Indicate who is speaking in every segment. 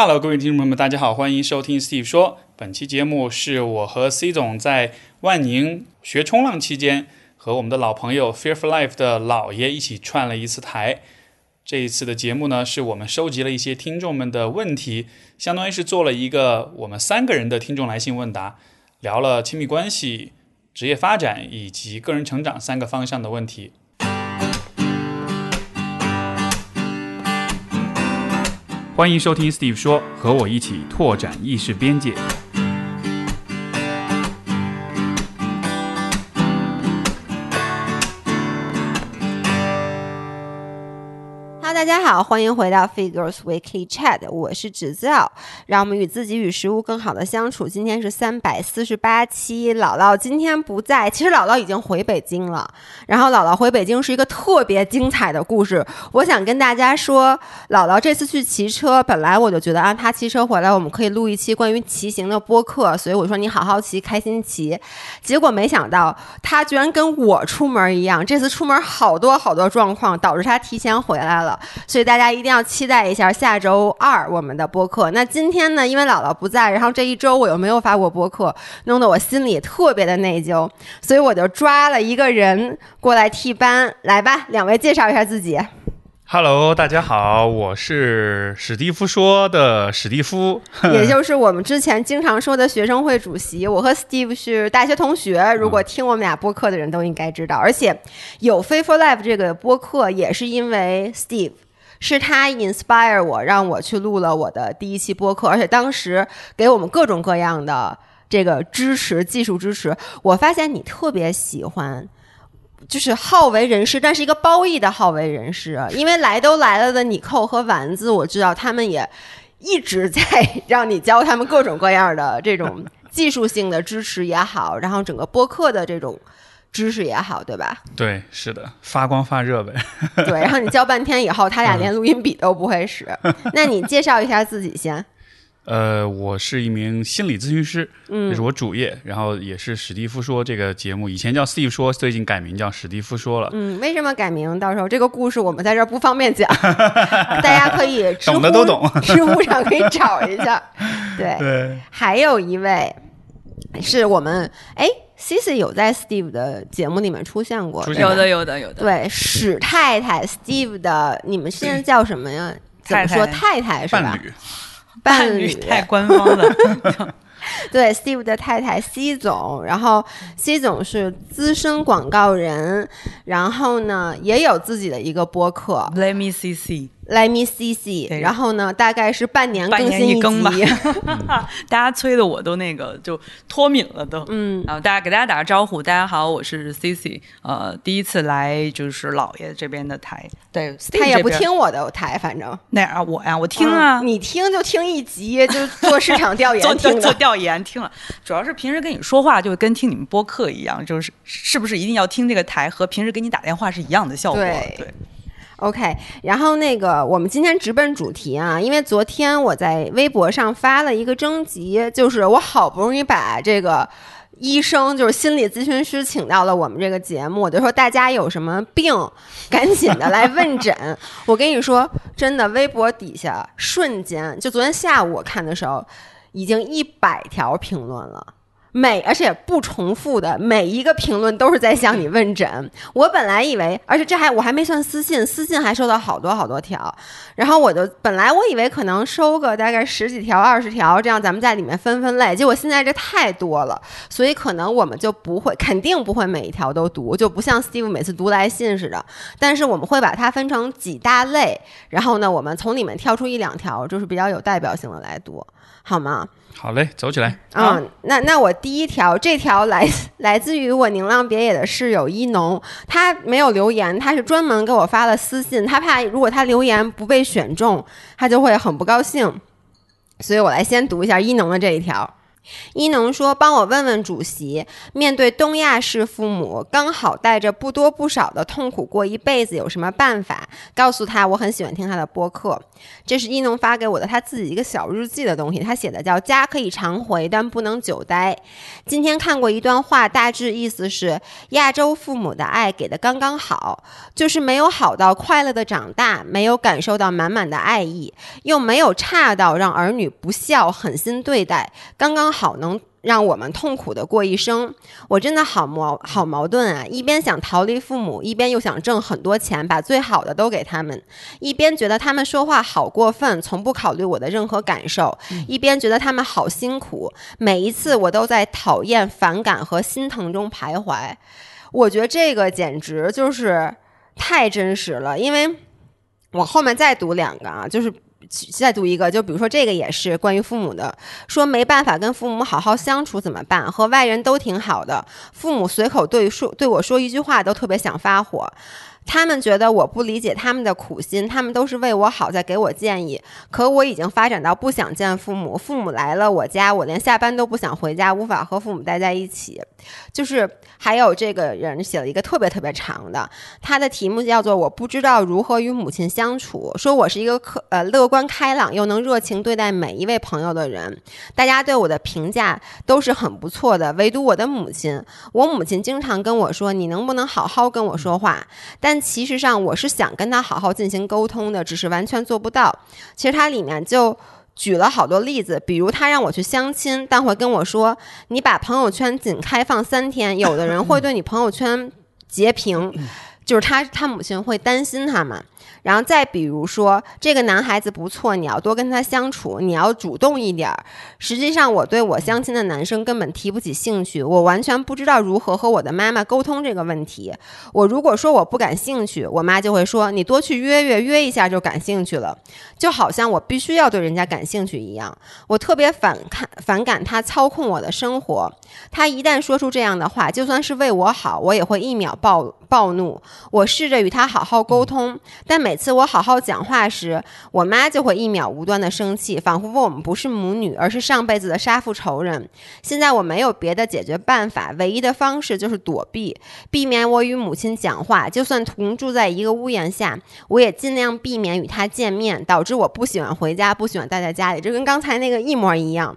Speaker 1: Hello，各位听众朋友们，大家好，欢迎收听 Steve 说。本期节目是我和 C 总在万宁学冲浪期间，和我们的老朋友 Fearful Life 的老爷一起串了一次台。这一次的节目呢，是我们收集了一些听众们的问题，相当于是做了一个我们三个人的听众来信问答，聊了亲密关系、职业发展以及个人成长三个方向的问题。欢迎收听 Steve 说，和我一起拓展意识边界。
Speaker 2: 大家好，欢迎回到 Figures Weekly Chat，我是芷造，让我们与自己与食物更好的相处。今天是三百四十八期，姥姥今天不在，其实姥姥已经回北京了。然后姥姥回北京是一个特别精彩的故事，我想跟大家说，姥姥这次去骑车，本来我就觉得啊，她骑车回来，我们可以录一期关于骑行的播客，所以我说你好好骑，开心骑。结果没想到，她居然跟我出门一样，这次出门好多好多状况，导致她提前回来了。所以大家一定要期待一下下周二我们的播客。那今天呢，因为姥姥不在，然后这一周我又没有发过播客，弄得我心里特别的内疚，所以我就抓了一个人过来替班。来吧，两位介绍一下自己。
Speaker 1: Hello，大家好，我是史蒂夫说的史蒂夫，
Speaker 2: 也就是我们之前经常说的学生会主席。我和 Steve 是大学同学，如果听我们俩播客的人都应该知道。而且有 f a i t f u l Life 这个播客，也是因为 Steve。是他 inspire 我，让我去录了我的第一期播客，而且当时给我们各种各样的这个支持，技术支持。我发现你特别喜欢，就是好为人师，但是一个褒义的好为人师。因为来都来了的你扣和丸子，我知道他们也一直在 让你教他们各种各样的这种 技术性的支持也好，然后整个播客的这种。知识也好，对吧？
Speaker 1: 对，是的，发光发热呗。
Speaker 2: 对，然后你教半天以后，他俩连录音笔都不会使。那你介绍一下自己先。
Speaker 1: 呃，我是一名心理咨询师，嗯这是我主业，然后也是史蒂夫说这个节目，以前叫 Steve 说，最近改名叫史蒂夫说了。
Speaker 2: 嗯，为什么改名？到时候这个故事我们在这儿不方便讲，大家可以
Speaker 1: 懂的都懂，
Speaker 2: 知乎上可以找一下。
Speaker 1: 对，
Speaker 2: 还有一位是我们哎。Cici 有在 Steve 的节目里面出现过，
Speaker 3: 有的有的有的。
Speaker 2: 对，史太太 Steve 的，你们现在叫什么呀？怎么说太太是吧？伴侣
Speaker 3: 太官方了。
Speaker 2: 对，Steve 的太太 C 总，然后 C 总是资深广告人，然后呢也有自己的一个播客
Speaker 3: ，Let me see see。
Speaker 2: Let me see see，然后呢，大概是半年更新
Speaker 3: 一更吧。大家催的我都那个就脱敏了都。嗯，然后大家给大家打个招呼，大家好，我是 Cici，呃，第一次来就是姥爷这边的台。对，
Speaker 2: 他也不听我的台，反正
Speaker 3: 哪啊我呀，我听啊，
Speaker 2: 你听就听一集，就做市场调研，
Speaker 3: 做做调研听了。主要是平时跟你说话就跟听你们播客一样，就是是不是一定要听这个台，和平时给你打电话是一样的效果？对。
Speaker 2: OK，然后那个我们今天直奔主题啊，因为昨天我在微博上发了一个征集，就是我好不容易把这个医生，就是心理咨询师请到了我们这个节目，我就说大家有什么病，赶紧的来问诊。我跟你说，真的，微博底下瞬间，就昨天下午我看的时候，已经一百条评论了。每而且不重复的每一个评论都是在向你问诊。我本来以为，而且这还我还没算私信，私信还收到好多好多条。然后我就本来我以为可能收个大概十几条、二十条，这样咱们在里面分分类。结果现在这太多了，所以可能我们就不会，肯定不会每一条都读，就不像 Steve 每次读来信似的。但是我们会把它分成几大类，然后呢，我们从里面挑出一两条，就是比较有代表性的来读，好吗？
Speaker 1: 好嘞，走起来。
Speaker 2: 嗯，那那我第一条，这条来 来自于我宁浪别野的室友一农，他没有留言，他是专门给我发了私信，他怕如果他留言不被选中，他就会很不高兴，所以我来先读一下一农的这一条。伊农说：“帮我问问主席，面对东亚式父母，刚好带着不多不少的痛苦过一辈子，有什么办法？”告诉他，我很喜欢听他的播客。这是伊农发给我的他自己一个小日记的东西，他写的叫“家可以常回，但不能久待”。今天看过一段话，大致意思是：亚洲父母的爱给的刚刚好，就是没有好到快乐的长大，没有感受到满满的爱意，又没有差到让儿女不孝狠心对待，刚刚好能。让我们痛苦的过一生，我真的好矛好矛盾啊！一边想逃离父母，一边又想挣很多钱，把最好的都给他们；一边觉得他们说话好过分，从不考虑我的任何感受；一边觉得他们好辛苦。每一次我都在讨厌、反感和心疼中徘徊。我觉得这个简直就是太真实了，因为我后面再读两个啊，就是。再读一个，就比如说这个也是关于父母的，说没办法跟父母好好相处怎么办？和外人都挺好的，父母随口对说对我说一句话都特别想发火。他们觉得我不理解他们的苦心，他们都是为我好，在给我建议。可我已经发展到不想见父母，父母来了我家，我连下班都不想回家，无法和父母待在一起。就是还有这个人写了一个特别特别长的，他的题目叫做“我不知道如何与母亲相处”，说我是一个可呃乐观开朗又能热情对待每一位朋友的人，大家对我的评价都是很不错的，唯独我的母亲，我母亲经常跟我说：“你能不能好好跟我说话？”但其实上我是想跟他好好进行沟通的，只是完全做不到。其实他里面就举了好多例子，比如他让我去相亲，但会跟我说：“你把朋友圈仅开放三天，有的人会 对你朋友圈截屏。”就是他他母亲会担心他嘛。然后再比如说，这个男孩子不错，你要多跟他相处，你要主动一点儿。实际上，我对我相亲的男生根本提不起兴趣，我完全不知道如何和我的妈妈沟通这个问题。我如果说我不感兴趣，我妈就会说你多去约约，约一下就感兴趣了，就好像我必须要对人家感兴趣一样。我特别反看反感他操控我的生活。他一旦说出这样的话，就算是为我好，我也会一秒暴暴怒。我试着与他好好沟通，但每次我好好讲话时，我妈就会一秒无端的生气，仿佛我们不是母女，而是上辈子的杀父仇人。现在我没有别的解决办法，唯一的方式就是躲避，避免我与母亲讲话。就算同住在一个屋檐下，我也尽量避免与她见面，导致我不喜欢回家，不喜欢待在家里。这跟刚才那个一模一样。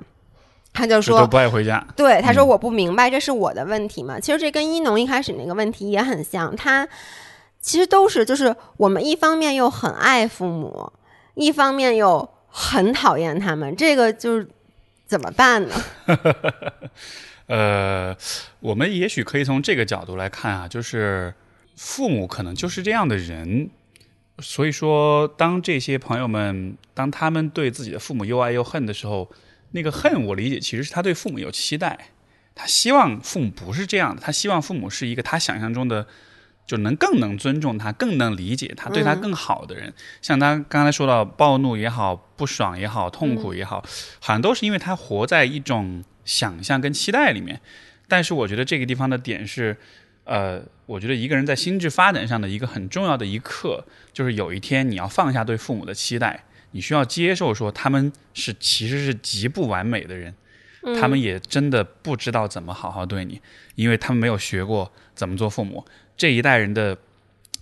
Speaker 2: 他就说
Speaker 1: 不爱回家。
Speaker 2: 对，他说我不明白，这是我的问题吗？其实这跟一农一开始那个问题也很像。他其实都是，就是我们一方面又很爱父母，一方面又很讨厌他们，这个就是怎么办呢？
Speaker 1: 呃，我们也许可以从这个角度来看啊，就是父母可能就是这样的人，所以说当这些朋友们当他们对自己的父母又爱又恨的时候。那个恨，我理解其实是他对父母有期待，他希望父母不是这样的，他希望父母是一个他想象中的，就能更能尊重他、更能理解他、对他更好的人。像他刚才说到暴怒也好、不爽也好、痛苦也好，好像都是因为他活在一种想象跟期待里面。但是我觉得这个地方的点是，呃，我觉得一个人在心智发展上的一个很重要的一刻，就是有一天你要放下对父母的期待。你需要接受说他们是其实是极不完美的人，他们也真的不知道怎么好好对你，因为他们没有学过怎么做父母。这一代人的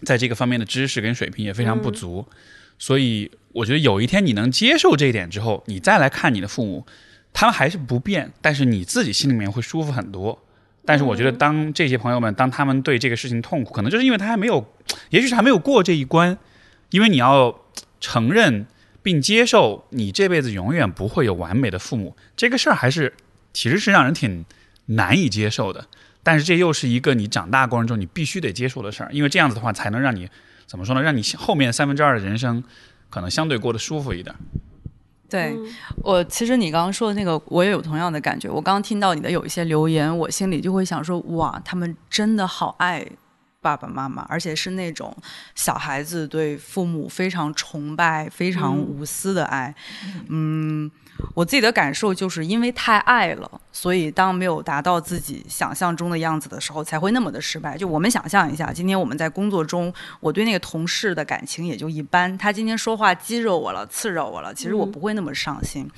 Speaker 1: 在这个方面的知识跟水平也非常不足，所以我觉得有一天你能接受这一点之后，你再来看你的父母，他们还是不变，但是你自己心里面会舒服很多。但是我觉得当这些朋友们当他们对这个事情痛苦，可能就是因为他还没有，也许是还没有过这一关，因为你要承认。并接受你这辈子永远不会有完美的父母，这个事儿还是其实是让人挺难以接受的。但是这又是一个你长大过程中你必须得接受的事儿，因为这样子的话才能让你怎么说呢？让你后面三分之二的人生可能相对过得舒服一点。
Speaker 3: 对我，其实你刚刚说的那个，我也有同样的感觉。我刚刚听到你的有一些留言，我心里就会想说：哇，他们真的好爱。爸爸妈妈，而且是那种小孩子对父母非常崇拜、非常无私的爱。嗯，我自己的感受就是因为太爱了，所以当没有达到自己想象中的样子的时候，才会那么的失败。就我们想象一下，今天我们在工作中，我对那个同事的感情也就一般。他今天说话激惹我了、刺惹我了，其实我不会那么上心。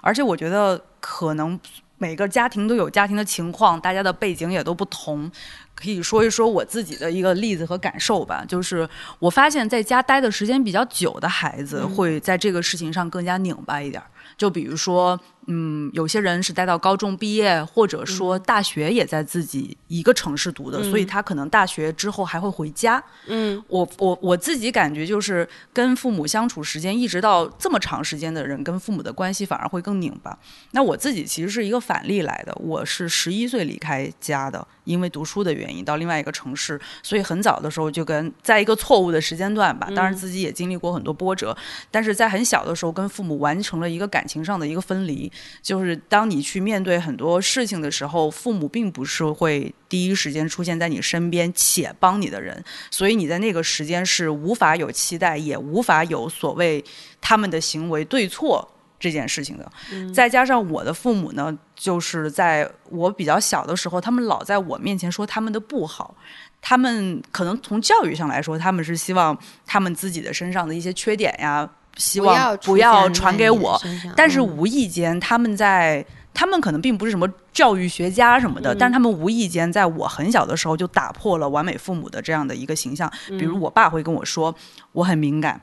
Speaker 3: 而且我觉得可能。每个家庭都有家庭的情况，大家的背景也都不同。可以说一说我自己的一个例子和感受吧，就是我发现在家待的时间比较久的孩子，会在这个事情上更加拧巴一点。就比如说。嗯，有些人是待到高中毕业，或者说大学也在自己一个城市读的，所以他可能大学之后还会回家。
Speaker 2: 嗯，
Speaker 3: 我我我自己感觉就是跟父母相处时间一直到这么长时间的人，跟父母的关系反而会更拧巴。那我自己其实是一个反例来的，我是十一岁离开家的，因为读书的原因到另外一个城市，所以很早的时候就跟在一个错误的时间段吧，当然自己也经历过很多波折，但是在很小的时候跟父母完成了一个感情上的一个分离。就是当你去面对很多事情的时候，父母并不是会第一时间出现在你身边且帮你的人，所以你在那个时间是无法有期待，也无法有所谓他们的行为对错这件事情的。再加上我的父母呢，就是在我比较小的时候，他们老在我面前说他们的不好，他们可能从教育上来说，他们是希望他们自己的身上的一些缺点呀。希望不要传给我，但是无意间他们在，他们可能并不是什么教育学家什么的，但是他们无意间在我很小的时候就打破了完美父母的这样的一个形象。比如我爸会跟我说，我很敏感。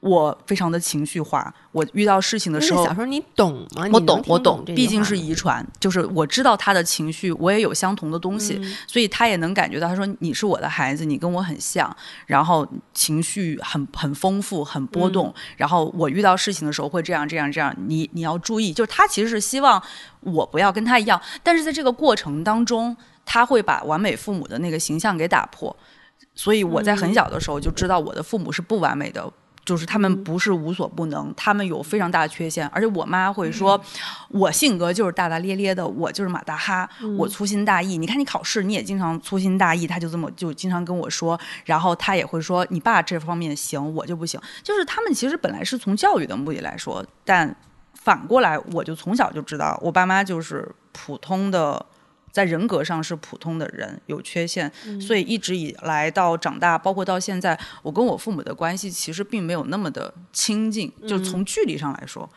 Speaker 3: 我非常的情绪化，我遇到事情的时候，
Speaker 2: 小时候你懂吗？
Speaker 3: 我懂，我
Speaker 2: 懂，
Speaker 3: 毕竟是遗传，就是我知道他的情绪，我也有相同的东西，所以他也能感觉到。他说你是我的孩子，你跟我很像，然后情绪很很丰富，很波动。然后我遇到事情的时候会这样这样这样，你你要注意。就是他其实是希望我不要跟他一样，但是在这个过程当中，他会把完美父母的那个形象给打破。所以我在很小的时候就知道我的父母是不完美的。就是他们不是无所不能，他们有非常大的缺陷，而且我妈会说，我性格就是大大咧咧的，我就是马大哈，我粗心大意。你看你考试，你也经常粗心大意，他就这么就经常跟我说，然后他也会说，你爸这方面行，我就不行。就是他们其实本来是从教育的目的来说，但反过来，我就从小就知道，我爸妈就是普通的。在人格上是普通的人，有缺陷，所以一直以来到长大，包括到现在，我跟我父母的关系其实并没有那么的亲近，就从距离上来说，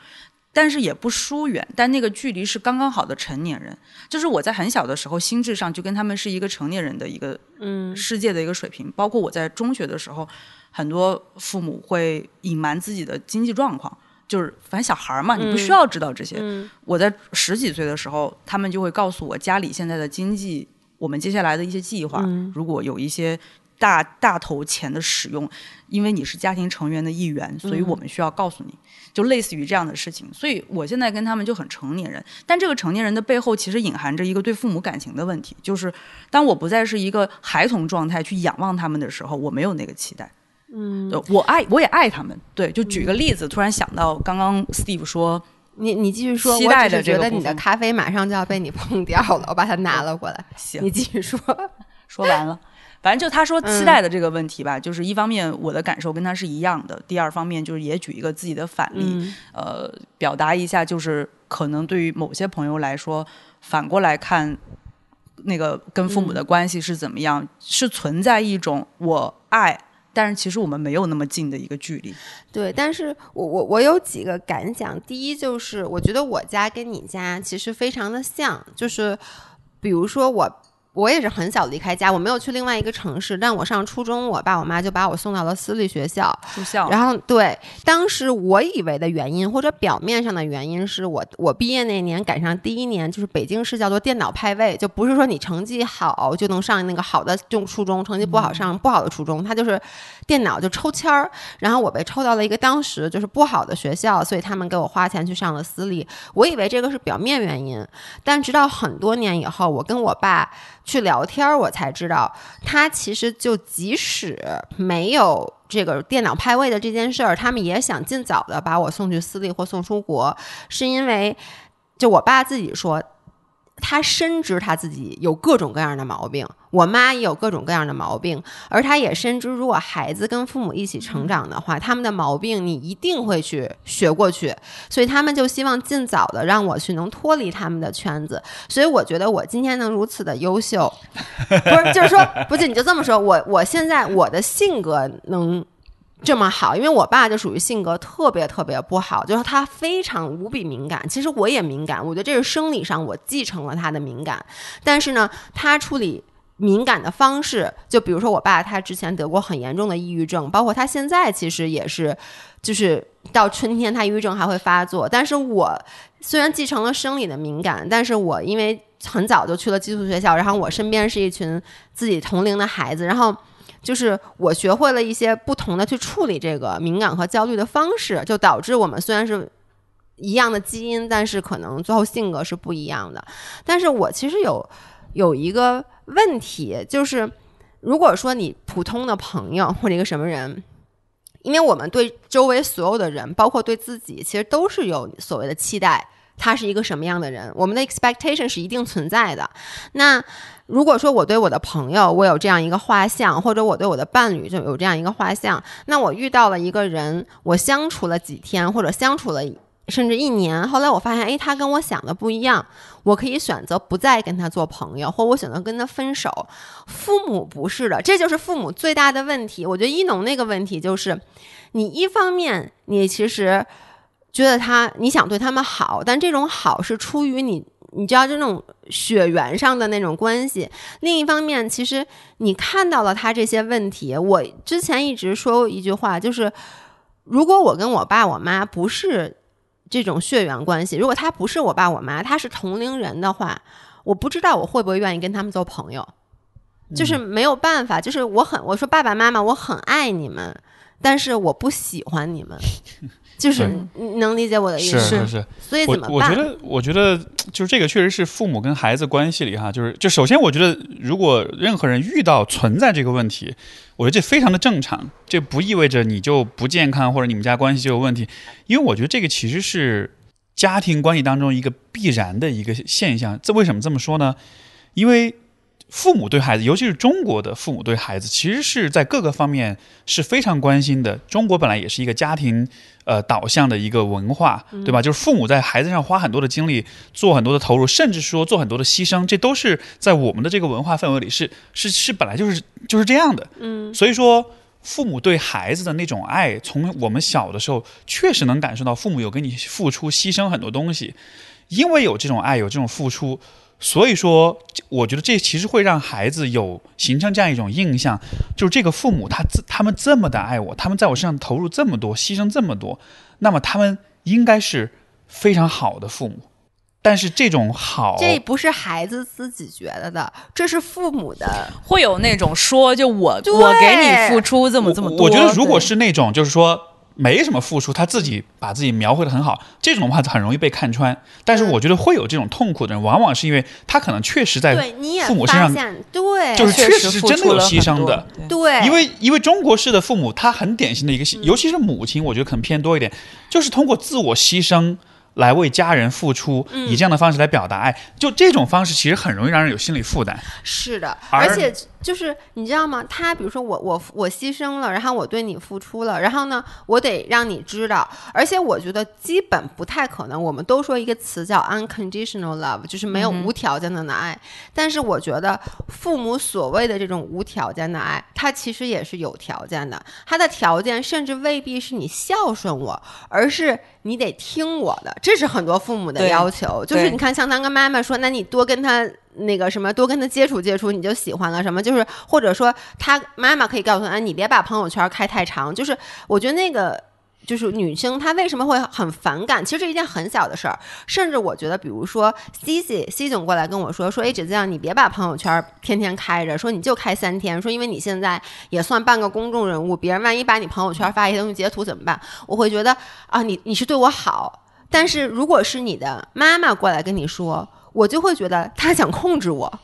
Speaker 3: 但是也不疏远，但那个距离是刚刚好的成年人，就是我在很小的时候，心智上就跟他们是一个成年人的一个嗯。世界的一个水平，包括我在中学的时候，很多父母会隐瞒自己的经济状况。就是反正小孩儿嘛，你不需要知道这些。我在十几岁的时候，他们就会告诉我家里现在的经济，我们接下来的一些计划。如果有一些大大头钱的使用，因为你是家庭成员的一员，所以我们需要告诉你，就类似于这样的事情。所以我现在跟他们就很成年人，但这个成年人的背后其实隐含着一个对父母感情的问题，就是当我不再是一个孩童状态去仰望他们的时候，我没有那个期待。
Speaker 2: 嗯，
Speaker 3: 我爱我也爱他们。对，就举个例子，突然想到刚刚 Steve 说，
Speaker 2: 你你继续说，
Speaker 3: 期待的
Speaker 2: 觉得你的咖啡马上就要被你碰掉了，我把它拿了过来。
Speaker 3: 行，
Speaker 2: 你继续说，
Speaker 3: 说完了。反正就他说期待的这个问题吧，就是一方面我的感受跟他是一样的，第二方面就是也举一个自己的反例，呃，表达一下，就是可能对于某些朋友来说，反过来看那个跟父母的关系是怎么样，是存在一种我爱。但是其实我们没有那么近的一个距离。
Speaker 2: 对，但是我我我有几个感想。第一就是，我觉得我家跟你家其实非常的像，就是比如说我。我也是很小离开家，我没有去另外一个城市。但我上初中，我爸我妈就把我送到了私立学校。
Speaker 3: 住校。
Speaker 2: 然后对，当时我以为的原因或者表面上的原因是我我毕业那年赶上第一年，就是北京市叫做电脑派位，就不是说你成绩好就能上那个好的中初中，成绩不好上不好的初中，它就是电脑就抽签儿。然后我被抽到了一个当时就是不好的学校，所以他们给我花钱去上了私立。我以为这个是表面原因，但直到很多年以后，我跟我爸。去聊天，我才知道，他其实就即使没有这个电脑派位的这件事儿，他们也想尽早的把我送去私立或送出国，是因为，就我爸自己说。他深知他自己有各种各样的毛病，我妈也有各种各样的毛病，而他也深知，如果孩子跟父母一起成长的话，他们的毛病你一定会去学过去，所以他们就希望尽早的让我去能脱离他们的圈子。所以我觉得我今天能如此的优秀，不是就是说，不是你就这么说，我我现在我的性格能。这么好，因为我爸就属于性格特别特别不好，就是他非常无比敏感。其实我也敏感，我觉得这是生理上我继承了他的敏感，但是呢，他处理敏感的方式，就比如说我爸他之前得过很严重的抑郁症，包括他现在其实也是，就是到春天他抑郁症还会发作。但是我虽然继承了生理的敏感，但是我因为很早就去了寄宿学校，然后我身边是一群自己同龄的孩子，然后。就是我学会了一些不同的去处理这个敏感和焦虑的方式，就导致我们虽然是一样的基因，但是可能最后性格是不一样的。但是我其实有有一个问题，就是如果说你普通的朋友或者一个什么人，因为我们对周围所有的人，包括对自己，其实都是有所谓的期待，他是一个什么样的人，我们的 expectation 是一定存在的。那如果说我对我的朋友我有这样一个画像，或者我对我的伴侣就有这样一个画像，那我遇到了一个人，我相处了几天，或者相处了甚至一年，后来我发现，哎，他跟我想的不一样，我可以选择不再跟他做朋友，或我选择跟他分手。父母不是的，这就是父母最大的问题。我觉得一农那个问题就是，你一方面你其实觉得他你想对他们好，但这种好是出于你。你知道，这种血缘上的那种关系。另一方面，其实你看到了他这些问题。我之前一直说一句话，就是如果我跟我爸我妈不是这种血缘关系，如果他不是我爸我妈，他是同龄人的话，我不知道我会不会愿意跟他们做朋友。就是没有办法，就是我很我说爸爸妈妈，我很爱你们，但是我不喜欢你们。就是能理解我的意思，
Speaker 1: 是是，
Speaker 2: 所以怎么
Speaker 1: 办？我觉得，我觉得就是这个，确实是父母跟孩子关系里哈，就是就首先，我觉得如果任何人遇到存在这个问题，我觉得这非常的正常，这不意味着你就不健康或者你们家关系就有问题，因为我觉得这个其实是家庭关系当中一个必然的一个现象。这为什么这么说呢？因为。父母对孩子，尤其是中国的父母对孩子，其实是在各个方面是非常关心的。中国本来也是一个家庭呃导向的一个文化，对吧？就是父母在孩子上花很多的精力，做很多的投入，甚至说做很多的牺牲，这都是在我们的这个文化氛围里是是是本来就是就是这样的。
Speaker 2: 嗯，
Speaker 1: 所以说父母对孩子的那种爱，从我们小的时候确实能感受到，父母有给你付出、牺牲很多东西，因为有这种爱，有这种付出。所以说，我觉得这其实会让孩子有形成这样一种印象，就是这个父母他他们这么的爱我，他们在我身上投入这么多，牺牲这么多，那么他们应该是非常好的父母。但是这种好，
Speaker 2: 这不是孩子自己觉得的，这是父母的，
Speaker 3: 会有那种说，就我我给你付出这么这么多。
Speaker 1: 我觉得如果是那种，就是说。没什么付出，他自己把自己描绘的很好，这种的话很容易被看穿。但是我觉得会有这种痛苦的人，往往是因为他可能确实在父母身上，
Speaker 2: 对，
Speaker 1: 就是确实是真的有牺牲的，
Speaker 2: 对。
Speaker 1: 因为因为中国式的父母，他很典型的一个，尤其是母亲，我觉得可能偏多一点，就是通过自我牺牲。来为家人付出，以这样的方式来表达爱，就这种方式其实很容易让人有心理负担。
Speaker 2: 是的，而且就是你知道吗？他比如说我我我牺牲了，然后我对你付出了，然后呢，我得让你知道。而且我觉得基本不太可能。我们都说一个词叫 unconditional love，就是没有无条件的爱。但是我觉得父母所谓的这种无条件的爱，他其实也是有条件的。他的条件甚至未必是你孝顺我，而是。你得听我的，这是很多父母的要求。就是你看，像他跟妈妈说，那你多跟他那个什么，多跟他接触接触，你就喜欢了什么？就是或者说，他妈妈可以告诉他，你别把朋友圈开太长。就是我觉得那个。就是女生她为什么会很反感？其实是一件很小的事儿，甚至我觉得，比如说 C C C 总过来跟我说说，哎，姐姐，你别把朋友圈天天开着，说你就开三天，说因为你现在也算半个公众人物，别人万一把你朋友圈发一些东西截图怎么办？我会觉得啊，你你是对我好，但是如果是你的妈妈过来跟你说，我就会觉得他想控制我。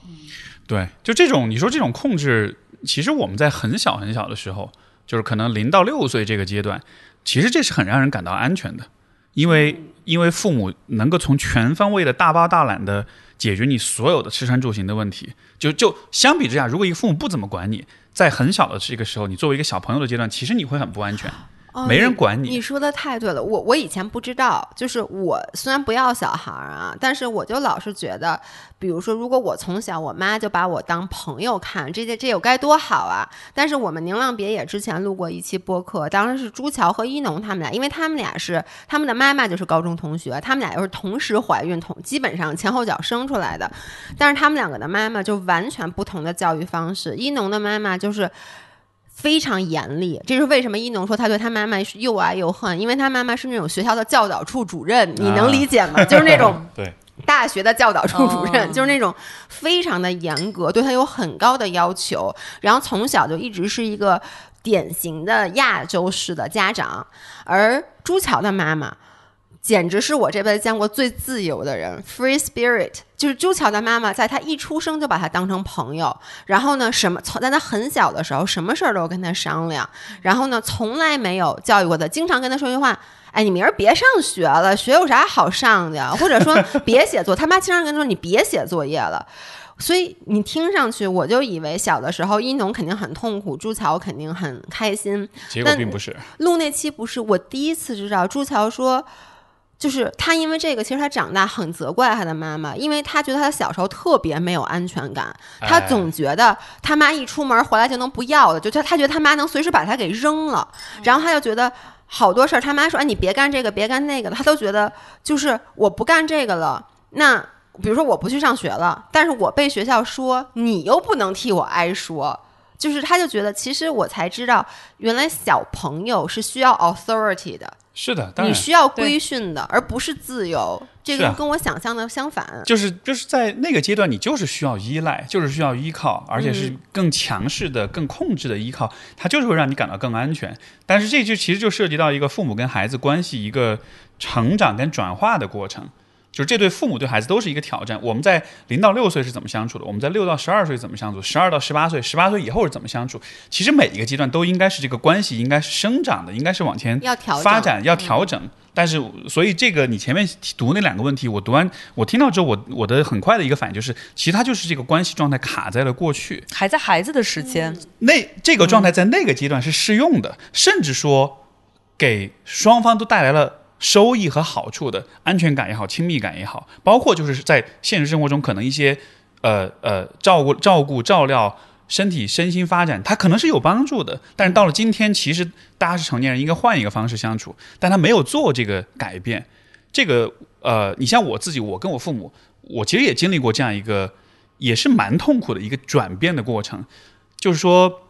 Speaker 1: 对，就这种你说这种控制，其实我们在很小很小的时候，就是可能零到六岁这个阶段。其实这是很让人感到安全的，因为因为父母能够从全方位的大包大揽的解决你所有的吃穿住行的问题。就就相比之下，如果一个父母不怎么管你，在很小的这个时候，你作为一个小朋友的阶段，其实你会很不安全。没人管
Speaker 2: 你。你说的太对了，我我以前不知道，就是我虽然不要小孩儿啊，但是我就老是觉得，比如说，如果我从小我妈就把我当朋友看，这这这有该多好啊！但是我们宁浪别野之前录过一期播客，当时是朱乔和一农他们俩，因为他们俩是他们的妈妈就是高中同学，他们俩又是同时怀孕，同基本上前后脚生出来的，但是他们两个的妈妈就完全不同的教育方式，一农的妈妈就是。非常严厉，这是为什么？一农说他对他妈妈是又爱又恨，因为他妈妈是那种学校的教导处主任，你能理解吗？就是那种
Speaker 1: 对
Speaker 2: 大学的教导处主任，
Speaker 3: 哦
Speaker 2: 就是那种非常的严格，对他有很高的要求，然后从小就一直是一个典型的亚洲式的家长，而朱乔的妈妈。简直是我这辈子见过最自由的人，free spirit。就是朱乔的妈妈，在他一出生就把他当成朋友，然后呢，什么从在他很小的时候，什么事儿都跟他商量，然后呢，从来没有教育过他，经常跟他说一句话：“哎，你明儿别上学了，学有啥好上的？”或者说别写作，他妈经常跟他说：“你别写作业了。”所以你听上去，我就以为小的时候一农肯定很痛苦，朱乔肯定很开心。
Speaker 1: 结果
Speaker 2: 但
Speaker 1: 并不是。
Speaker 2: 录那期不是我第一次知道，朱乔说，就是他因为这个，其实他长大很责怪他的妈妈，因为他觉得他小时候特别没有安全感，他
Speaker 1: 哎
Speaker 2: 总觉得他妈一出门回来就能不要了，就他他觉得他妈能随时把他给扔了，然后他就觉得。好多事儿，他妈说：“哎，你别干这个，别干那个。”他都觉得就是我不干这个了。那比如说我不去上学了，但是我被学校说，你又不能替我挨说，就是他就觉得，其实我才知道，原来小朋友是需要 authority 的，
Speaker 1: 是的，当
Speaker 2: 你需要规训的，而不是自由。这个跟我想象的相反。
Speaker 1: 就是就是在那个阶段，你就是需要依赖，就是需要依靠，而且是更强势的、更控制的依靠，它就是会让你感到更安全。但是这就其实就涉及到一个父母跟孩子关系一个成长跟转化的过程。就是这对父母对孩子都是一个挑战。我们在零到六岁是怎么相处的？我们在六到十二岁怎么相处？十二到十八岁，十八岁以后是怎么相处？其实每一个阶段都应该是这个关系应该是生长的，应该是往前
Speaker 2: 要
Speaker 1: 发展，要调整。但是，所以这个你前面读那两个问题，我读完我听到之后，我我的很快的一个反应就是，其实它就是这个关系状态卡在了过去，
Speaker 3: 还在孩子的时间，
Speaker 1: 那这个状态在那个阶段是适用的，甚至说给双方都带来了收益和好处的安全感也好，亲密感也好，包括就是在现实生活中可能一些呃呃照顾照顾照料。身体身心发展，它可能是有帮助的，但是到了今天，其实大家是成年人，应该换一个方式相处，但他没有做这个改变。这个呃，你像我自己，我跟我父母，我其实也经历过这样一个，也是蛮痛苦的一个转变的过程。就是说，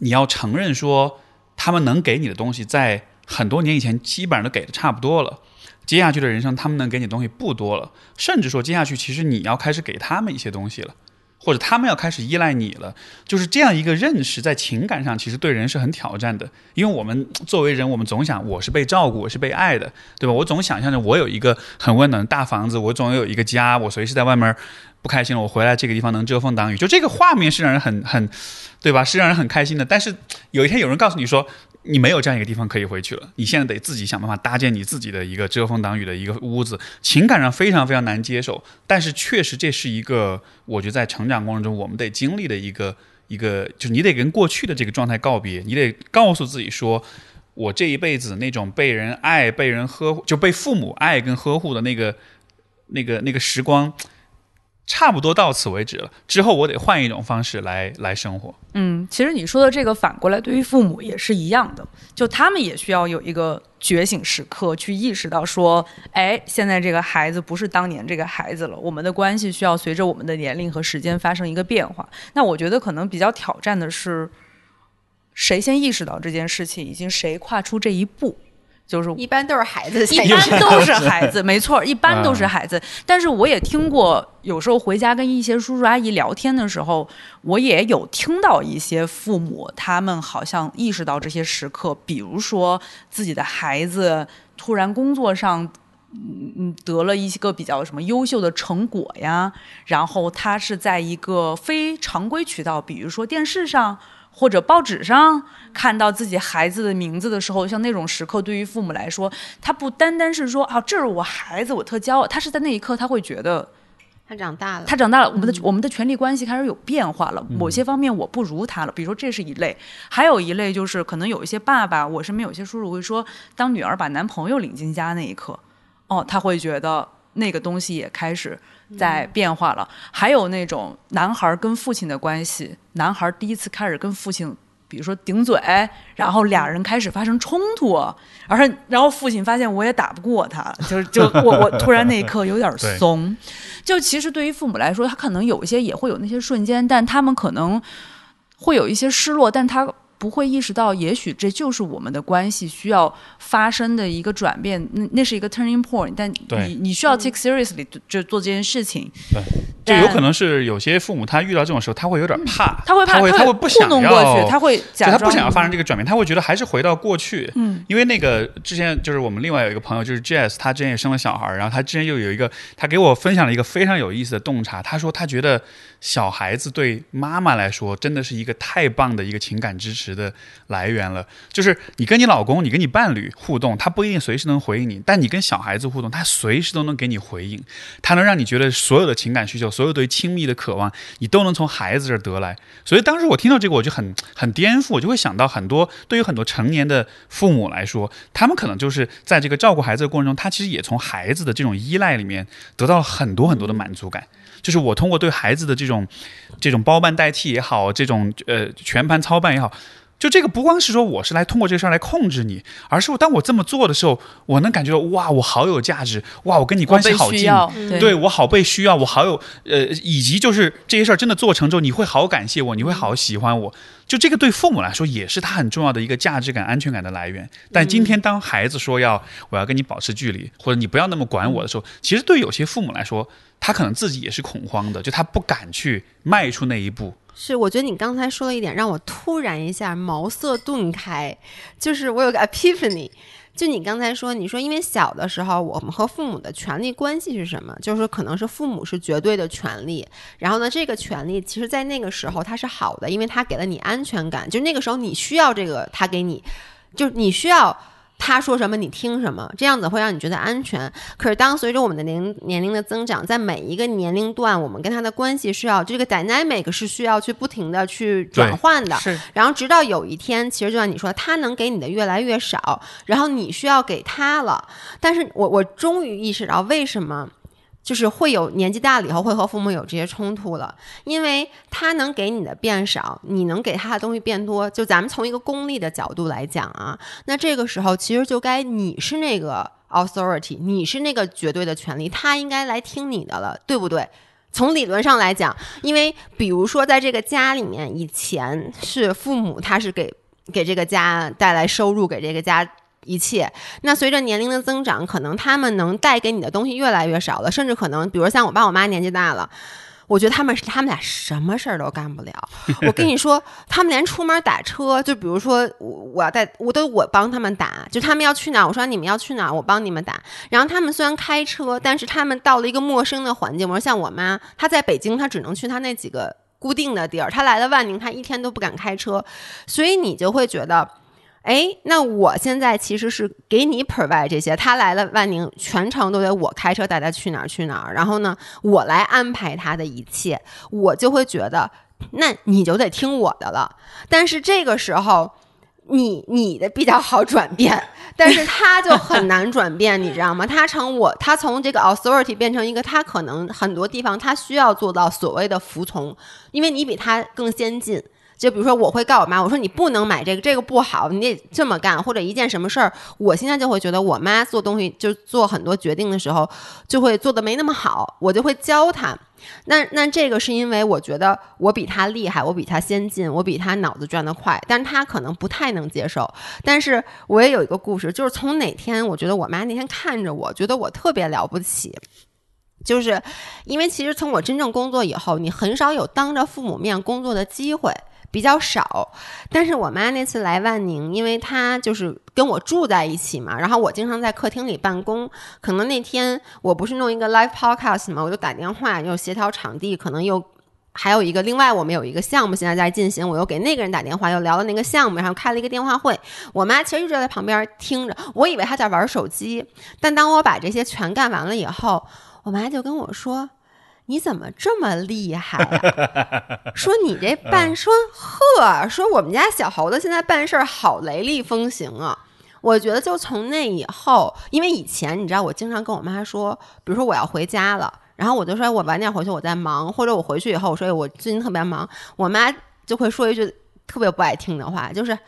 Speaker 1: 你要承认说，他们能给你的东西，在很多年以前基本上都给的差不多了。接下去的人生，他们能给你东西不多了，甚至说接下去，其实你要开始给他们一些东西了。或者他们要开始依赖你了，就是这样一个认识，在情感上其实对人是很挑战的。因为我们作为人，我们总想我是被照顾，我是被爱的，对吧？我总想象着我有一个很温暖的大房子，我总有一个家，我随时在外面不开心了，我回来这个地方能遮风挡雨，就这个画面是让人很很，对吧？是让人很开心的。但是有一天有人告诉你说，你没有这样一个地方可以回去了，你现在得自己想办法搭建你自己的一个遮风挡雨的一个屋子，情感上非常非常难接受。但是确实这是一个，我觉得在成长过程中我们得经历的一个一个，就是你得跟过去的这个状态告别，你得告诉自己说。我这一辈子那种被人爱、被人呵护，就被父母爱跟呵护的那个、那个、那个时光，差不多到此为止了。之后我得换一种方式来来生活。
Speaker 3: 嗯，其实你说的这个反过来，对于父母也是一样的，就他们也需要有一个觉醒时刻，去意识到说，哎，现在这个孩子不是当年这个孩子了，我们的关系需要随着我们的年龄和时间发生一个变化。那我觉得可能比较挑战的是，谁先意识到这件事情，以及谁跨出这一步，就是
Speaker 2: 一般都是孩子
Speaker 3: 一般都是孩子，没错，一般都是孩子。但是我也听过，有时候回家跟一些叔叔阿姨聊天的时候，我也有听到一些父母，他们好像意识到这些时刻，比如说自己的孩子突然工作上。嗯嗯，得了一些个比较什么优秀的成果呀，然后他是在一个非常规渠道，比如说电视上或者报纸上看到自己孩子的名字的时候，像那种时刻，对于父母来说，他不单单是说啊，这是我孩子，我特骄傲，他是在那一刻他会觉得
Speaker 2: 他长大了，
Speaker 3: 他长大了，我们的我们的权力关系开始有变化了。某些方面我不如他了，比如说这是一类，还有一类就是可能有一些爸爸，我身边有些叔叔会说，当女儿把男朋友领进家那一刻，哦，他会觉得那个东西也开始在变化了。还有那种男孩跟父亲的关系，男孩第一次开始跟父亲。比如说顶嘴，然后俩人开始发生冲突，而然后父亲发现我也打不过他，就是就 我我突然那一刻有点怂。就其实对于父母来说，他可能有一些也会有那些瞬间，但他们可能会有一些失落，但他。不会意识到，也许这就是我们的关系需要发生的一个转变，那那是一个 turning point。但你你需要 take seriously 就做这件事情。
Speaker 1: 对，就有可能是有些父母他遇到这种时候，他会有点怕，
Speaker 3: 他会
Speaker 1: 他会
Speaker 3: 他
Speaker 1: 会不想
Speaker 3: 要，他会
Speaker 1: 他不想要发生这个转变，他会觉得还是回到过去。嗯，因为那个之前就是我们另外有一个朋友就是 Jazz，他之前也生了小孩，然后他之前又有一个，他给我分享了一个非常有意思的洞察，他说他觉得小孩子对妈妈来说真的是一个太棒的一个情感支持。的来源了，就是你跟你老公、你跟你伴侣互动，他不一定随时能回应你，但你跟小孩子互动，他随时都能给你回应，他能让你觉得所有的情感需求、所有对亲密的渴望，你都能从孩子这儿得来。所以当时我听到这个，我就很很颠覆，我就会想到很多对于很多成年的父母来说，他们可能就是在这个照顾孩子的过程中，他其实也从孩子的这种依赖里面得到了很多很多的满足感。就是我通过对孩子的这种这种包办代替也好，这种呃全盘操办也好。就这个不光是说我是来通过这个事儿来控制你，而是当我这么做的时候，我能感觉到哇，我好有价值，哇，我跟你关系好近，对我好被需要，我好有呃，以及就是这些事儿真的做成之后，你会好感谢我，你会好喜欢我。就这个对父母来说也是他很重要的一个价值感、安全感的来源。但今天当孩子说要我要跟你保持距离，或者你不要那么管我的时候，其实对有些父母来说，他可能自己也是恐慌的，就他不敢去迈出那一步。
Speaker 2: 是，我觉得你刚才说了一点，让我突然一下茅塞顿开，就是我有个 epiphany。就你刚才说，你说因为小的时候我们和父母的权利关系是什么？就是可能是父母是绝对的权利，然后呢，这个权利其实在那个时候它是好的，因为他给了你安全感，就那个时候你需要这个，他给你，就是你需要。他说什么你听什么，这样子会让你觉得安全。可是当随着我们的年年龄的增长，在每一个年龄段，我们跟他的关系是要这个 dynamic 是需要去不停的去转换的。
Speaker 1: 是。
Speaker 2: 然后直到有一天，其实就像你说，他能给你的越来越少，然后你需要给他了。但是我我终于意识到为什么。就是会有年纪大了以后会和父母有这些冲突了，因为他能给你的变少，你能给他的东西变多。就咱们从一个功利的角度来讲啊，那这个时候其实就该你是那个 authority，你是那个绝对的权利，他应该来听你的了，对不对？从理论上来讲，因为比如说在这个家里面，以前是父母他是给给这个家带来收入，给这个家。一切，那随着年龄的增长，可能他们能带给你的东西越来越少了，甚至可能，比如像我爸我妈年纪大了，我觉得他们是他们俩什么事儿都干不了。我跟你说，他们连出门打车，就比如说我我要带，我都我帮他们打，就他们要去哪儿，我说你们要去哪儿，我帮你们打。然后他们虽然开车，但是他们到了一个陌生的环境，我说像我妈，她在北京，她只能去她那几个固定的地儿，她来了万宁，她一天都不敢开车，所以你就会觉得。哎，那我现在其实是给你 provide 这些，他来了万宁，全程都得我开车带他去哪儿去哪儿，然后呢，我来安排他的一切，我就会觉得，那你就得听我的了。但是这个时候，你你的比较好转变，但是他就很难转变，你知道吗？他从我，他从这个 authority 变成一个，他可能很多地方他需要做到所谓的服从，因为你比他更先进。就比如说，我会告我妈，我说你不能买这个，这个不好，你得这么干，或者一件什么事儿，我现在就会觉得我妈做东西就做很多决定的时候，就会做的没那么好，我就会教她。那那这个是因为我觉得我比她厉害，我比她先进，我比她脑子转得快，但她可能不太能接受。但是我也有一个故事，就是从哪天我觉得我妈那天看着我，觉得我特别了不起，就是因为其实从我真正工作以后，你很少有当着父母面工作的机会。比较少，但是我妈那次来万宁，因为她就是跟我住在一起嘛，然后我经常在客厅里办公。可能那天我不是弄一个 live podcast 嘛，我就打电话又协调场地，可能又还有一个另外我们有一个项目现在在进行，我又给那个人打电话，又聊了那个项目，然后开了一个电话会。我妈其实一直在旁边听着，我以为她在玩手机，但当我把这些全干完了以后，我妈就跟我说：“你怎么这么厉害啊？说你这办说呵，说我们家小猴子现在办事儿好雷厉风行啊。我觉得就从那以后，因为以前你知道，我经常跟我妈说，比如说我要回家了，然后我就说我晚点回去，我在忙，或者我回去以后，我说我最近特别忙，我妈就会说一句特别不爱听的话，就是，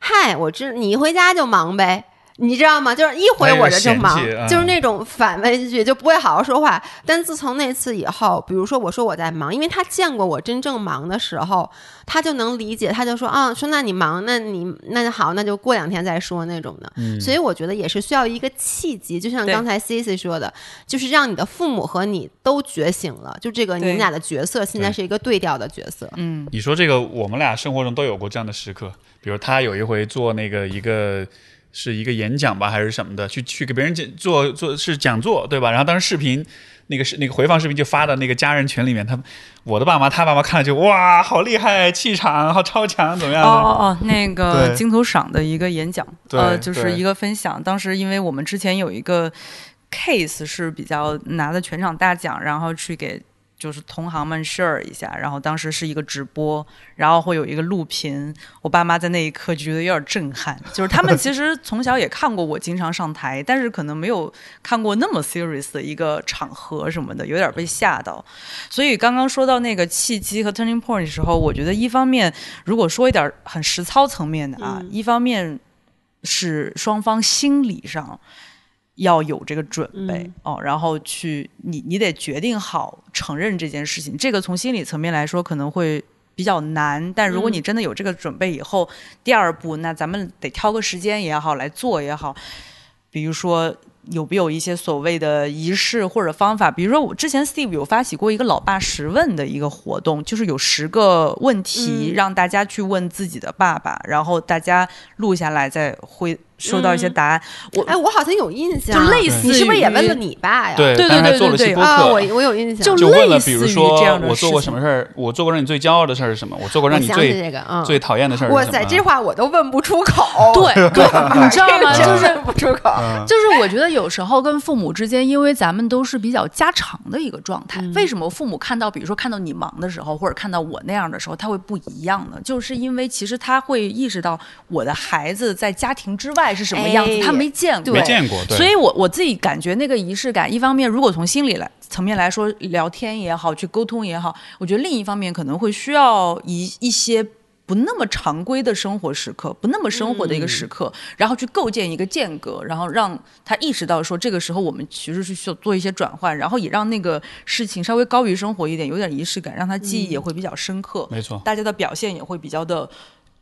Speaker 2: 嗨，我知你一回家就忙呗。你知道吗？就是一回我这就忙，
Speaker 1: 啊、
Speaker 2: 就是那种反问句，就不会好好说话。但自从那次以后，比如说我说我在忙，因为他见过我真正忙的时候，他就能理解，他就说啊，说那你忙，那你那就好，那就过两天再说那种的。
Speaker 1: 嗯、
Speaker 2: 所以我觉得也是需要一个契机，就像刚才 C C 说的，就是让你的父母和你都觉醒了，就这个你们俩的角色现在是一个对调的角色。
Speaker 3: 嗯，
Speaker 1: 你说这个，我们俩生活中都有过这样的时刻，比如他有一回做那个一个。是一个演讲吧，还是什么的？去去给别人讲做做是讲座，对吧？然后当时视频那个是那个回放视频就发到那个家人群里面，他我的爸妈他爸妈看了就哇，好厉害，气场好超强，怎么样？
Speaker 3: 哦哦哦，那个金头赏的一个演讲，呃，就是一个分享。当时因为我们之前有一个 case 是比较拿的全场大奖，然后去给。就是同行们 share 一下，然后当时是一个直播，然后会有一个录屏。我爸妈在那一刻就觉得有点震撼，就是他们其实从小也看过我经常上台，但是可能没有看过那么 serious 的一个场合什么的，有点被吓到。所以刚刚说到那个契机和 turning point 的时候，我觉得一方面如果说一点很实操层面的啊，
Speaker 2: 嗯、
Speaker 3: 一方面是双方心理上。要有这个准备、
Speaker 2: 嗯、
Speaker 3: 哦，然后去你你得决定好承认这件事情。这个从心理层面来说可能会比较难，但如果你真的有这个准备以后，
Speaker 2: 嗯、
Speaker 3: 第二步那咱们得挑个时间也好来做也好，比如说有没有一些所谓的仪式或者方法？比如说我之前 Steve 有发起过一个老爸十问的一个活动，就是有十个问题、
Speaker 2: 嗯、
Speaker 3: 让大家去问自己的爸爸，然后大家录下来再回。收到一些答案，我
Speaker 2: 哎，我好像有印象，
Speaker 3: 就类似
Speaker 2: 你是不是也问了你爸呀？
Speaker 1: 对
Speaker 3: 对对对对对
Speaker 2: 啊，我我有印象，
Speaker 3: 就
Speaker 1: 就问了，比如
Speaker 3: 类似于
Speaker 1: 说
Speaker 3: 这样的
Speaker 1: 我做过什么事儿，我做过让你最骄傲的事儿是什么？我做过让你最
Speaker 2: 这个，嗯，
Speaker 1: 最讨厌的事儿是什么？
Speaker 2: 哇塞，这话我都问不出口。
Speaker 3: 对对，你知道吗？就是
Speaker 2: 问不出口。
Speaker 1: 嗯
Speaker 4: 就是我觉得有时候跟父母之间，因为咱们都是比较家常的一个状态。为什么父母看到，比如说看到你忙的时候，或者看到我那样的时候，他会不一样呢？就是因为其实他会意识到我的孩子在家庭之外是什么样子，
Speaker 2: 哎
Speaker 4: 他没见过。
Speaker 1: 没见过，对，
Speaker 3: 所以我我自己感觉那个仪式感，一方面如果从心理来层面来说，聊天也好，去沟通也好，我觉得另一方面可能会需要一一些。不那么常规的生活时刻，不那么生活的一个时刻，然后去构建一个间隔，然后让他意识到说，这个时候我们其实是需要做一些转换，然后也让那个事情稍微高于生活一点，有点仪式感，让他记忆也会比较深刻，
Speaker 1: 没错，
Speaker 3: 大家的表现也会比较的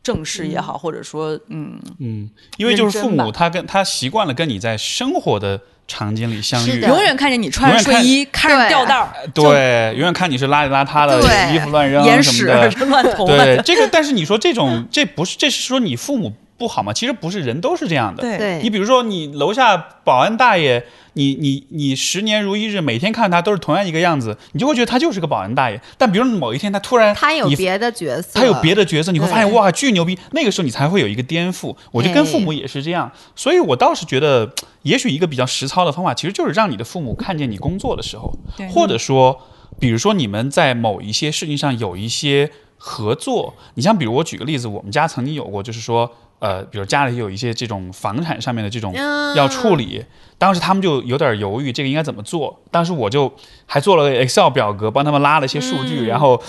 Speaker 3: 正式也好，或者说嗯
Speaker 1: 嗯，因为就是父母他跟他习惯了跟你在生活的场景里相遇。
Speaker 2: 是，
Speaker 3: 永远看见你穿睡衣，看着
Speaker 2: 对。
Speaker 3: 吊带儿，
Speaker 1: 对，永远看你是邋里邋遢的，衣服乱扔
Speaker 3: 眼屎
Speaker 1: 什么的，
Speaker 3: 乱投
Speaker 1: 对，这个，但是你说这种，这不是，这是说你父母不好吗？其实不是，人都是这样的。
Speaker 3: 对
Speaker 2: 对
Speaker 1: 你比如说，你楼下保安大爷，你你你十年如一日，每天看他都是同样一个样子，你就会觉得他就是个保安大爷。但比如某一天他突然你
Speaker 2: 他有别的角色，
Speaker 1: 他有别的角色，你会发现哇，巨牛逼！那个时候你才会有一个颠覆。我觉得跟父母也是这样，所以我倒是觉得，也许一个比较实操的方法，其实就是让你的父母看见你工作的时候，或者说，比如说你们在某一些事情上有一些合作。你像比如我举个例子，我们家曾经有过，就是说。呃，比如家里有一些这种房产上面的这种
Speaker 2: 嗯
Speaker 1: 要处理，当时他们就有点犹豫，这个应该怎么做？当时我就还做了个 Excel 表格，帮他们拉了一些数据，然后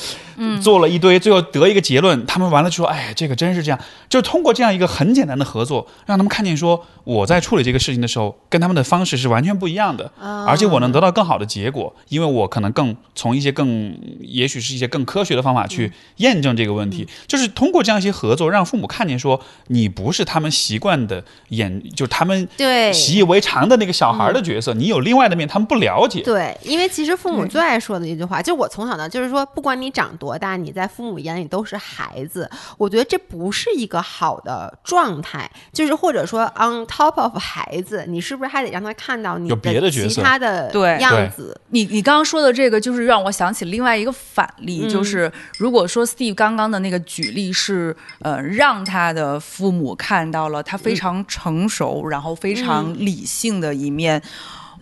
Speaker 1: 做了一堆，最后得一个结论。他们完了就说：“哎，这个真是这样。”就通过这样一个很简单的合作，让他们看见说我在处理这个事情的时候，跟他们的方式是完全不一样的，而且我能得到更好的结果，因为我可能更从一些更，也许是一些更科学的方法去验证这个问题。就是通过这样一些合作，让父母看见说你不是他们习惯的眼，就是他们
Speaker 2: 对
Speaker 1: 习以为常的那个小孩的角色，你有另外的面，他们不了解。
Speaker 2: 对，因为其实父母最爱说的一句话，就我从小呢，就是说，不管你长多大，你在父母眼里都是孩子。我觉得这不是一个好的状态，就是或者说 on top of 孩子，你是不是还得让他看到你
Speaker 1: 有别的角色
Speaker 2: 其他的
Speaker 3: 对
Speaker 2: 样子？
Speaker 3: 你你刚刚说的这个，就是让我想起另外一个反例，
Speaker 2: 嗯
Speaker 3: 就是如果说 Steve 刚刚的那个举例是，呃，让他的父母看到了他非常成熟，然后非常理性的一面。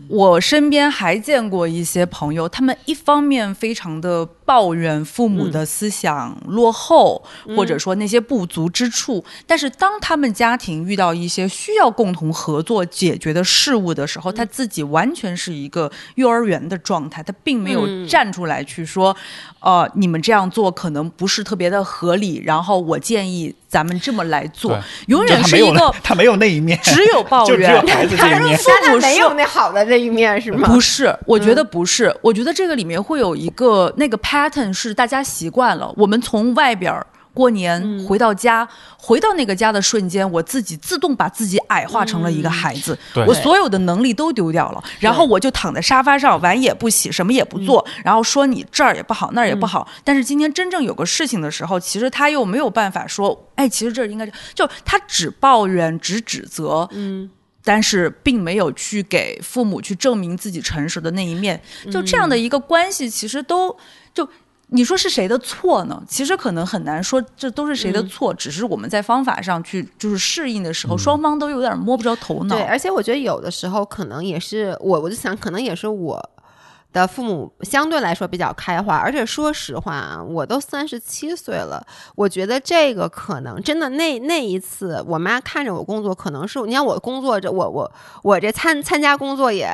Speaker 3: 我身边还见过一些朋友，他们一方面非常的抱怨父母的思想落后，或者说那些不足之处，但是当他们家庭遇到一些需要共同合作解决的事物的时候，他自己完全是一个幼儿园的状态，他并没有站出来去说，呃，你们这样做可能不是特别的合理，然后我建议咱们这么来做，永远是一个
Speaker 5: 那 他没有那一面，
Speaker 3: 只有抱怨，
Speaker 5: 孩子这一面。
Speaker 2: 但他没有那好的这一面是吗？
Speaker 3: 不是，我觉得不是，我觉得这个里面会有一个那个 pattern 是大家习惯了，我们从外边儿。过年回到家，回到那个家的瞬间，我自己自动把自己矮化成了一个孩子，
Speaker 1: 对
Speaker 3: 我所有的能力都丢掉了，然后我就躺在沙发上，碗也不洗，什么也不做，然后说你这儿也不好，那儿也不好。但是今天真正有个事情的时候，其实他又没有办法说，哎，其实这应该就他只抱怨，只指责，嗯。但是并没有去给父母去证明自己诚实的那一面，就这样的一个关系，其实都就你说是谁的错呢？其实可能很难说这都是谁的错，只是我们在方法上去就是适应的时候，双方都有点摸不着头脑。
Speaker 2: 对，而且我觉得有的时候可能也是我，我就想可能也是我的父母相对来说比较开化，而且说实话啊，我都三十七岁了，我觉得这个可能真的那那一次，我妈看着我工作，可能是你看我工作这我我我这参参加工作也。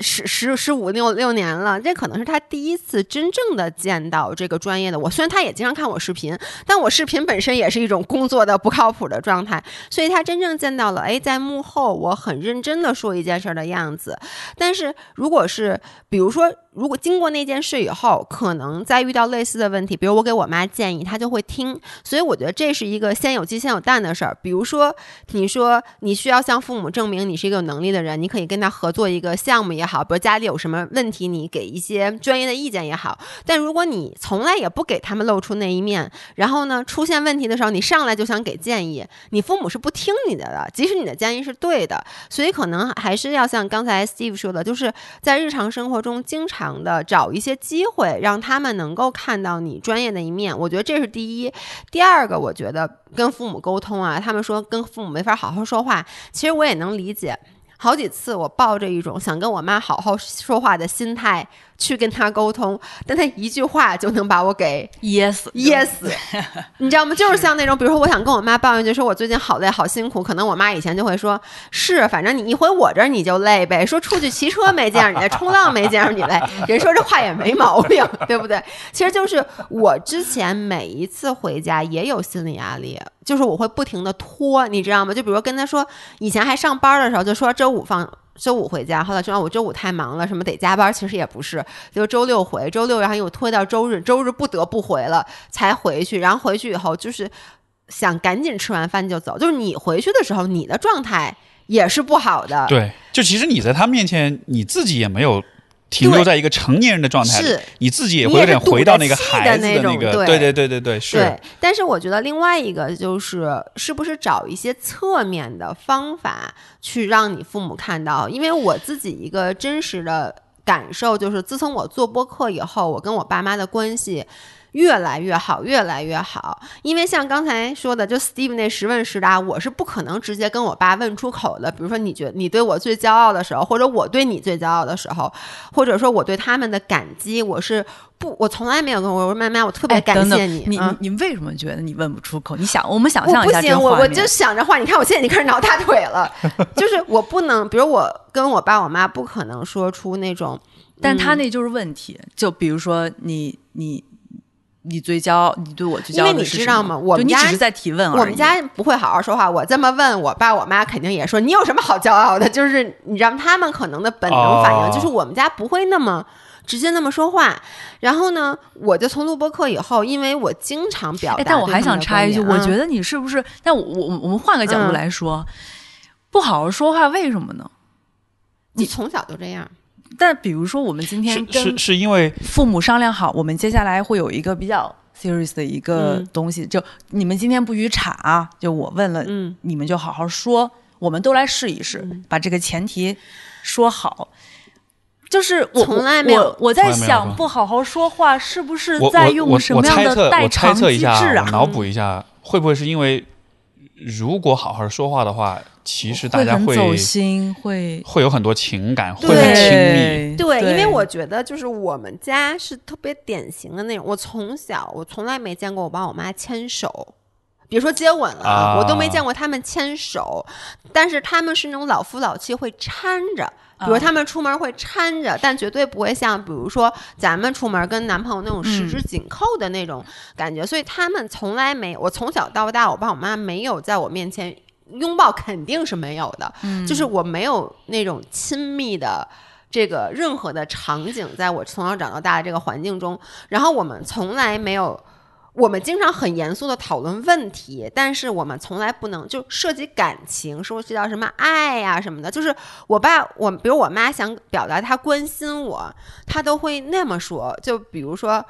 Speaker 2: 十十十五六六年了，这可能是他第一次真正的见到这个专业的我。虽然他也经常看我视频，但我视频本身也是一种工作的不靠谱的状态，所以他真正见到了，哎，在幕后我很认真的说一件事儿的样子。但是如果是比如说，如果经过那件事以后，可能再遇到类似的问题，比如我给我妈建议，她就会听。所以我觉得这是一个先有鸡先有蛋的事儿。比如说，你说你需要向父母证明你是一个有能力的人，你可以跟他合作一个项目也好，比如家里有什么问题，你给一些专业的意见也好。但如果你从来也不给他们露出那一面，然后呢，出现问题的时候，你上来就想给建议，你父母是不听你的的，即使你的建议是对的。所以可能还是要像刚才 Steve 说的，就是在日常生活中经常的找一些机会，让他们能够看到你专业的一面。我觉得这是第一。第二个，我觉得跟父母沟通啊，他们说跟父母没法好好说话，其实我也能理解。好几次我抱着一种想跟我妈好好说话的心态去跟他沟通，但他一句话就能把我给
Speaker 3: 噎死，
Speaker 2: 噎死，你知道吗？就是像那种，比如说我想跟我妈抱怨，就说我最近好累好辛苦，可能我妈以前就会说，是，反正你一回我这儿你就累呗，说出去骑车没见着你，冲浪没见着你累，人说这话也没毛病，对不对？其实就是我之前每一次回家也有心理压力，就是我会不停的拖，你知道吗？就比如说跟他说，以前还上班的时候，就说周五放。周五回家，后来说啊我周五太忙了，什么得加班，其实也不是，就周六回，周六然后又拖到周日，周日不得不回了才回去，然后回去以后就是想赶紧吃完饭就走，就是你回去的时候，你的状态也是不好的，
Speaker 1: 对，就其实你在他面前，你自己也没有停留在一个成年人的状态里
Speaker 2: 是，
Speaker 1: 你自己也会有点回到那个孩子
Speaker 2: 的那种
Speaker 1: 对对对对对，是
Speaker 2: 对，但是我觉得另外一个就是，是不是找一些侧面的方法去让你父母看到？因为我自己一个真实的感受就是，自从我做播客以后，我跟我爸妈的关系。越来越好，越来越好。因为像刚才说的，就 Steve 那十问十答，我是不可能直接跟我爸问出口的。比如说，你觉你对我最骄傲的时候，或者我对你最骄傲的时候，或者说我对他们的感激，我是不，我从来没有跟我说妈妈，我特别
Speaker 3: 哎，
Speaker 2: 感谢你。
Speaker 3: 你
Speaker 2: 啊
Speaker 3: 你你为什么觉得你问不出口？你想，我们想象一下不行
Speaker 2: 我我就想着话，你看我现在已经开始挠大腿了，就是我不能，比如我跟我爸我妈不可能说出那种，
Speaker 3: 但他
Speaker 2: 嗯
Speaker 3: 那就是问题。就比如说你你你最骄傲，你对我最骄
Speaker 2: 因为你知道吗我们家
Speaker 3: 只是在提问而已。
Speaker 2: 我们家不会好好说话。我这么问我爸我妈，肯定也说你有什么好骄傲的？就是你知道他们可能的本能反应，
Speaker 1: 哦
Speaker 2: 就是我们家不会那么。直接那么说话，然后呢，我就从录播课以后，因为我经常表达
Speaker 3: 但我还想插一句，我
Speaker 2: 嗯
Speaker 3: 觉得你是不是？但我我我们换个角度
Speaker 2: 嗯
Speaker 3: 来说，不好好说话，为什么呢？
Speaker 2: 你从小就这样，
Speaker 3: 但比如说，我们今天
Speaker 1: 是
Speaker 3: 跟
Speaker 1: 是是因为
Speaker 3: 父母商量好，我们接下来会有一个比较 serious 的一个
Speaker 2: 嗯
Speaker 3: 东西，就你们今天不许岔啊，就我问了，
Speaker 2: 嗯
Speaker 3: 你们就好好说，我们都来试一试，把这个前提说好。就是我
Speaker 2: 从来没有
Speaker 3: 我我在想，不好好说话是不是在用什么样的代偿机
Speaker 1: 测一下啊，
Speaker 3: 制啊？
Speaker 1: 我脑补一下，会不会是因为如果好好说话的话，其实大家会
Speaker 3: 很走心，会
Speaker 1: 会有很多情感，会
Speaker 2: 对
Speaker 1: 很亲密。
Speaker 2: 对，因为我觉得就是我们家是特别典型的那种，我从小我从来没见过我爸我妈牵手。别说接吻了，
Speaker 1: 啊
Speaker 2: 我都没见过他们牵手，但是他们是那种老夫老妻会搀着，比如
Speaker 3: 啊
Speaker 2: 他们出门会搀着，但绝对不会像比如说咱们出门跟男朋友那种十指紧扣的那种感觉，所以他们从来没，我从小到大，我爸我妈没有在我面前拥抱，肯定是没有的，就是我没有那种亲密的。这个任何的场景，在我从小长到大的这个环境中，然后我们从来没有，我们经常很严肃的讨论问题，但是我们从来不能就涉及感情，说涉及到什么爱呀、什么的。就是我爸，我比如我妈想表达她关心我，她都会那么说。就比如说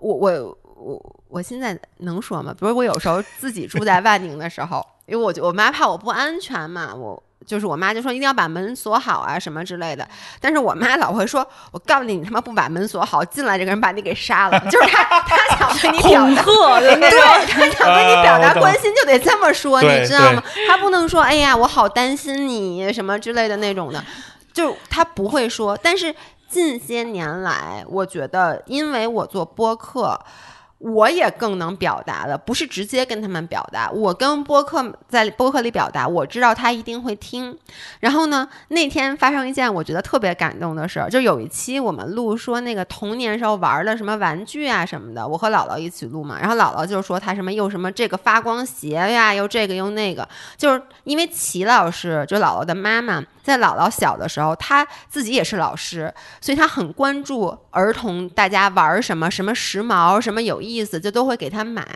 Speaker 2: 我我我我现在能说吗？比如我有时候自己住在 万宁的时候，因为我就我妈怕我不安全嘛，我。就是我妈就说一定要把门锁好啊什么之类的，但是我妈老会说，我告诉你，你他妈不把门锁好，进来这个人把你给杀了。就是她，她想对你表达，对，她想跟你表达关心就得这么说，你知道吗？她不能说，哎呀，我好担心你什么之类的那种的，就她不会说。但是近些年来，我觉得因为我做播客。我也更能表达了，不是直接跟他们表达，我跟播客在播客里表达，我知道他一定会听。然后呢，那天发生一件我觉得特别感动的事儿，就有一期我们录说那个童年时候玩的什么玩具啊什么的，我和姥姥一起录嘛，然后姥姥就说她什么又什么这个发光鞋呀，又这个又那个，就是因为齐老师就姥姥的妈妈，在姥姥小的时候，她自己也是老师，所以她很关注儿童大家玩什么，什么时髦，什么有意思，就都会给他买。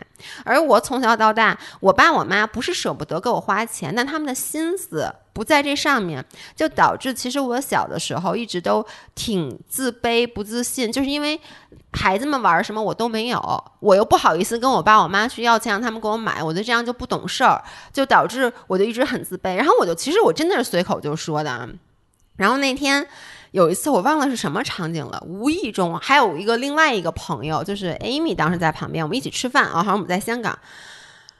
Speaker 2: 而我从小到大，我爸我妈不是舍不得给我花钱，但他们的心思不在这上面，就导致其实我小的时候一直都挺自卑、不自信，就是因为孩子们玩什么我都没有，我又不好意思跟我爸我妈去要钱让他们给我买，我就这样就不懂事儿，就导致我就一直很自卑。然后我就其实我真的是随口就说的啊，然后那天。有一次我忘了是什么场景了，无意中还有一个另外一个朋友，就是 Amy，当时在旁边，我们一起吃饭啊，好像我们在香港。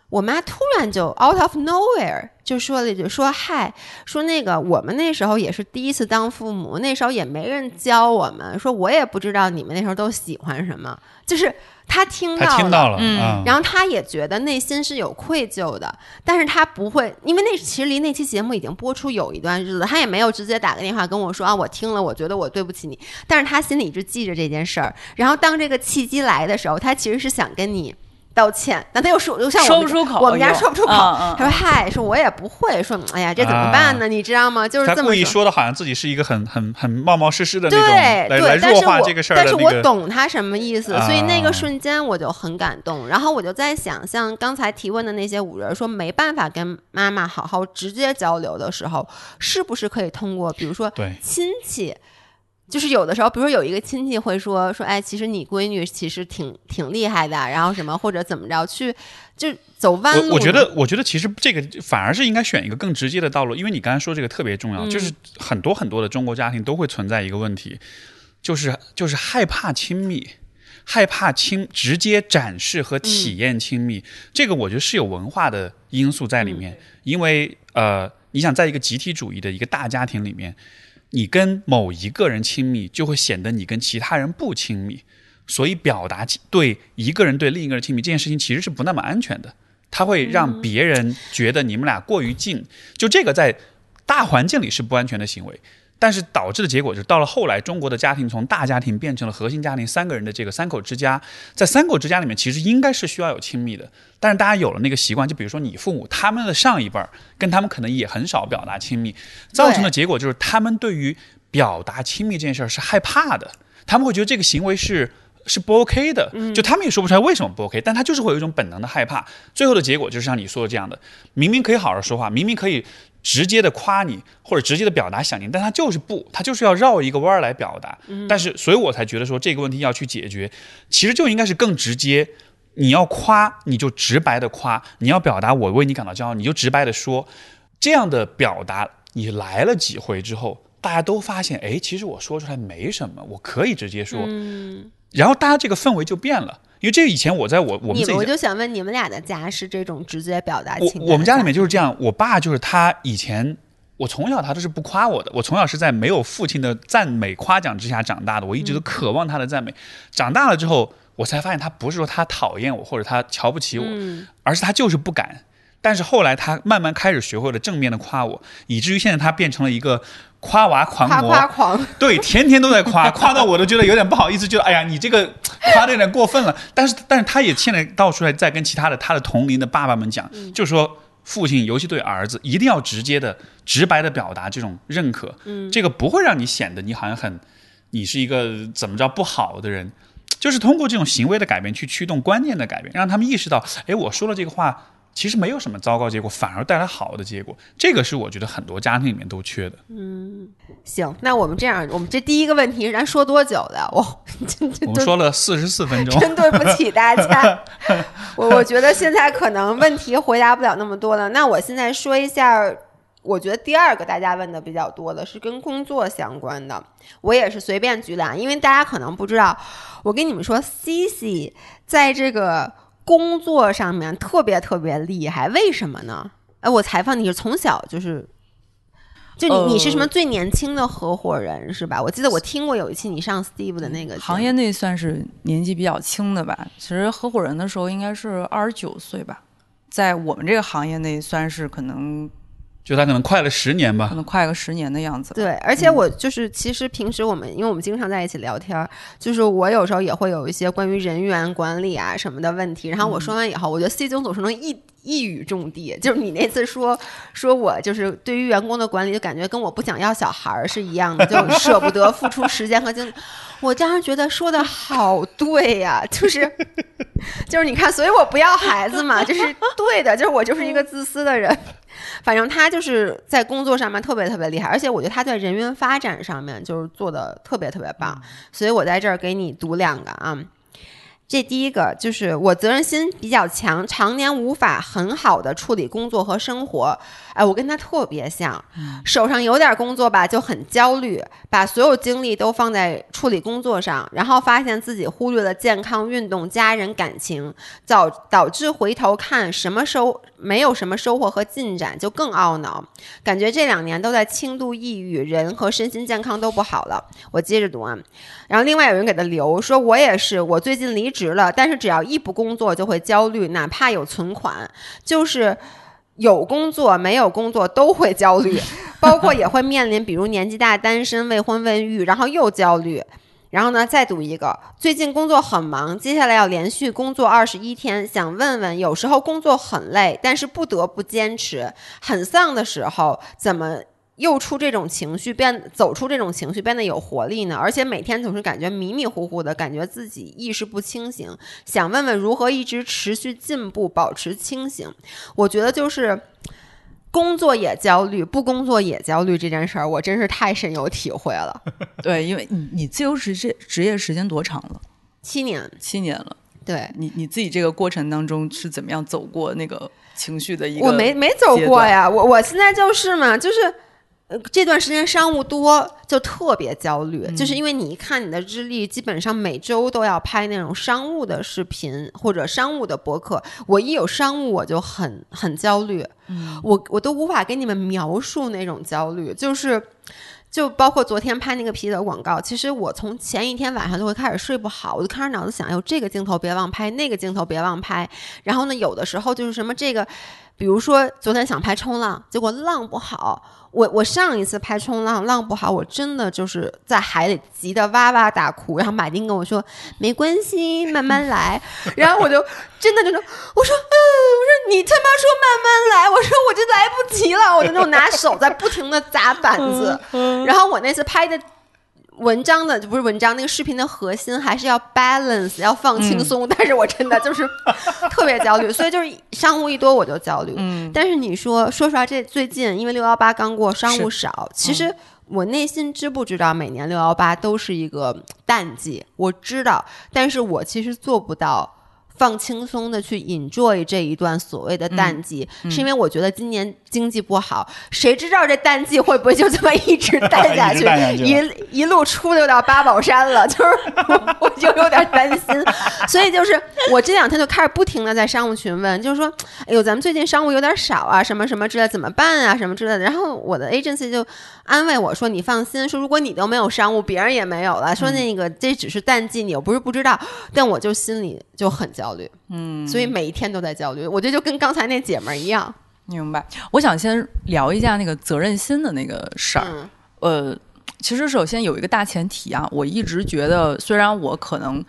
Speaker 2: 我妈突然就 out of nowhere 就说了一句说嗨，说那个我们那时候也是第一次当父母，那时候也没人教我们，说我也不知道你们那时候都喜欢什么，就是她听到
Speaker 1: 他听到了，
Speaker 3: 嗯
Speaker 1: 啊
Speaker 2: 然后他也觉得内心是有愧疚的，但是他不会，因为那其实离那期节目已经播出有一段日子，他也没有直接打个电话跟我说啊，我听了，我觉得我对不起你，但是他心里一直记着这件事儿。然后当这个契机来的时候，他其实是想跟你道歉，但他又说，又像我们
Speaker 3: 说不出口
Speaker 2: 我们家说不出口。他说嗨，说我也不会，说哎呀，这怎么办呢？你知道吗？就是
Speaker 1: 他故意
Speaker 2: 这么说。
Speaker 1: 说的好像自己是一个很很很冒冒失失的那种，
Speaker 2: 对
Speaker 1: 来来
Speaker 2: 对，但
Speaker 1: 弱
Speaker 2: 是我
Speaker 1: 化这个事儿
Speaker 2: 但是我。懂他什么意思，所以那
Speaker 1: 啊
Speaker 2: 个瞬间我就很感动。然后我就在想，像刚才提问的那些五人说没办法跟妈妈好好直接交流的时候，是不是可以通过比如说亲戚？就是有的时候，比如说有一个亲戚会说说，哎，其实你闺女其实挺挺厉害的，然后什么或者怎么着去，就走弯路。
Speaker 1: 我我觉得，我觉得其实这个反而是应该选一个更直接的道路，因为你刚才说这个特别重要，
Speaker 2: 嗯
Speaker 1: 就是很多很多的中国家庭都会存在一个问题，就是就是害怕亲密。害怕亲直接展示和体验亲密，这个我觉得是有文化的因素在里面。因为呃，你想在一个集体主义的一个大家庭里面，你跟某一个人亲密，就会显得你跟其他人不亲密。所以表达对一个人对另一个人亲密这件事情其实是不那么安全的，它会让别人觉得你们俩过于近，就这个在大环境里是不安全的行为。但是导致的结果就是，到了后来，中国的家庭从大家庭变成了核心家庭，三个人的这个三口之家，在三口之家里面，其实应该是需要有亲密的。但是大家有了那个习惯，就比如说你父母他们的上一辈儿，跟他们可能也很少表达亲密，造成的结果就是他们对于表达亲密这件事儿是害怕的，他们会觉得这个行为是。是不 OK 的，就他们也说不出来为什么不 OK，但他就是会有一种本能的害怕。最后的结果就是像你说的这样的，明明可以好好说话，明明可以直接的夸你或者直接的表达想念，但他就是不，他就是要绕一个弯儿来表达。但是，所以我才觉得说这个问题要去解决，其实就应该是更直接。你要夸，你就直白的夸；你要表达我为你感到骄傲，你就直白的说。这样的表达，你来了几回之后，大家都发现，哎，其实我说出来没什么，我可以直接说，
Speaker 2: 嗯，
Speaker 1: 然后大家这个氛围就变了。因为这以前我在我我们
Speaker 2: 我
Speaker 1: 自己家
Speaker 2: 就想问，你们俩的家是这种直接表达
Speaker 1: 我
Speaker 2: 情感我
Speaker 1: 我们家里面就是这样，我爸就是他以前。我从小他都是不夸我的，我从小是在没有父亲的赞美夸奖之下长大的，我一直都渴望他的赞美。长大了之后，我才发现他不是说他讨厌我或者他瞧不起我，
Speaker 2: 嗯
Speaker 1: 而是他就是不敢。但是后来他慢慢开始学会了正面的夸我，以至于现在他变成了一个夸娃狂
Speaker 2: 夸
Speaker 1: 魔，
Speaker 2: 夸狂，
Speaker 1: 对，天天都在夸，夸到我都觉得有点不好意思，觉得哎呀，你这个夸的有点过分了。但是，但是他也现在到处来在跟其他的他的同龄的爸爸们讲，就是说父亲，尤其对儿子，一定要直接的、直白的表达这种认可，嗯，这个不会让你显得你好像很，你是一个怎么着不好的人，就是通过这种行为的改变去驱动观念的改变，让他们意识到，哎，我说了这个话。其实没有什么糟糕结果，反而带来好的结果。这个是我觉得很多家庭里面都缺的。
Speaker 2: 嗯行，那我们这样，我们这第一个问题，咱说多久的？我
Speaker 1: 我们说了四十四分钟，
Speaker 2: 真对不起大家，我我觉得现在可能问题回答不了那么多了。那我现在说一下，我觉得第二个大家问的比较多的是跟工作相关的，我也是随便举俩，因为大家可能不知道，我跟你们说，C C 在这个工作上面特别特别厉害，为什么呢？哎，我采访你是从小就是。就你，你是什么
Speaker 3: 呃
Speaker 2: 最年轻的合伙人是吧？我记得我听过有一期你上 Steve 的那个
Speaker 3: 行业内算是年纪比较轻的吧。其实合伙人的时候应该是二十九岁吧，在我们这个行业内算是可能
Speaker 1: 就他可能快了十年吧
Speaker 3: 可。能快个十年的样子。
Speaker 2: 对，而且我就是，其实平时我们，因为我们经常在一起聊天儿，就是我有时候也会有一些关于人员管理啊什么的问题。然后我说完以后，我觉得 C 总总是能一一语中的，就是你那次说 说我就是对于员工的管理，就感觉跟我不想要小孩儿是一样的，就舍不得付出时间和精力。我当时觉得说的好对呀、就是就是你看，所以我不要孩子嘛，就是对的，就是我就是一个自私的人。反正他就是在工作上面特别特别厉害，而且我觉得他在人员发展上面就是做的特别特别棒，所以我在这儿给你读两个啊。这第一个就是我责任心比较强，常年无法很好的处理工作和生活。哎，我跟他特别像，手上有点工作吧就很焦虑，把所有精力都放在处理工作上，然后发现自己忽略了健康、运动、家人、感情，导导致回头看什么收没有什么收获和进展，就更懊恼。感觉这两年都在轻度抑郁，人和身心健康都不好了。我接着读啊，然后另外有人给他留说，我也是，我最近离职了，但是只要一不工作就会焦虑，哪怕有存款，就是。有工作没有工作都会焦虑，包括也会面临，比如年纪大、单身、未婚未育，然后又焦虑。然后呢，再读一个，最近工作很忙，接下来要连续工作二十一天，想问问，有时候工作很累，但是不得不坚持，很丧的时候，怎么又出这种情绪，变走出这种情绪，变得有活力呢？而且每天总是感觉迷迷糊糊的，感觉自己意识不清醒，想问问如何一直持续进步，保持清醒。我觉得就是。工作也焦虑，不工作也焦虑这件事儿，我真是太深有体会了。
Speaker 3: 对，因为你你自由职业职业时间多长了？
Speaker 2: 七年，
Speaker 3: 七年了。
Speaker 2: 对
Speaker 3: 你你自己这个过程当中是怎么样走过那个情绪的一个？
Speaker 2: 我没没走过。呀，我我现在就是嘛，就是。呃，这段时间商务多，就特别焦虑，就是因为你一看你的日历，基本上每周都要拍那种商务的视频或者商务的博客，我一有商务我就很很焦虑，我我都无法给你们描述那种焦虑，就是。就包括昨天拍那个啤酒广告，其实我从前一天晚上就会开始睡不好，我就开始脑子想，哎呦这个镜头别忘拍，那个镜头别忘拍。然后呢，有的时候就是什么这个，比如说昨天想拍冲浪，结果浪不好。我我上一次拍冲浪浪不好，我真的就是在海里急得哇哇大哭。然后马丁跟我说没关系，慢慢来。然后我就真的就说，我说嗯，我说你他妈说慢慢来，我说我就来不及了，我就那种拿手在不停的砸板子。然后我那次拍的。文章的就不是文章，那个视频的核心还是要 balance，要放轻松。但是我真的就是 特别焦虑，所以就是商务一多我就焦虑。
Speaker 3: 嗯，
Speaker 2: 但是你说说实话，这最近因为六幺八刚过，商务少，其实我内心知不知道每年六幺八都是一个淡季，我知道，但是我其实做不到放轻松的去 enjoy 这一段所谓的淡季，是因为我觉得今年经济不好，谁知道这淡季会不会就这么一直淡下去，
Speaker 1: 一
Speaker 2: 一一路出溜到八宝山了，就是我我就有点担心，所以就是我这两天就开始不停的在商务群问，就是说，哎呦，咱们最近商务有点少啊，什么什么之类，怎么办啊，什么之类的。然后我的 agency 就安慰我说，你放心，说如果你都没有商务，别人也没有了，说那个这只是淡季，你又不是不知道，但我就心里就很焦虑，嗯，所以每一天都在焦虑。我觉得就跟刚才那姐们儿一样，
Speaker 3: 明白。我想先聊一下那个责任心的那个事儿。
Speaker 2: 嗯。
Speaker 3: 呃，其实首先有一个大前提啊，我一直觉得，虽然我可能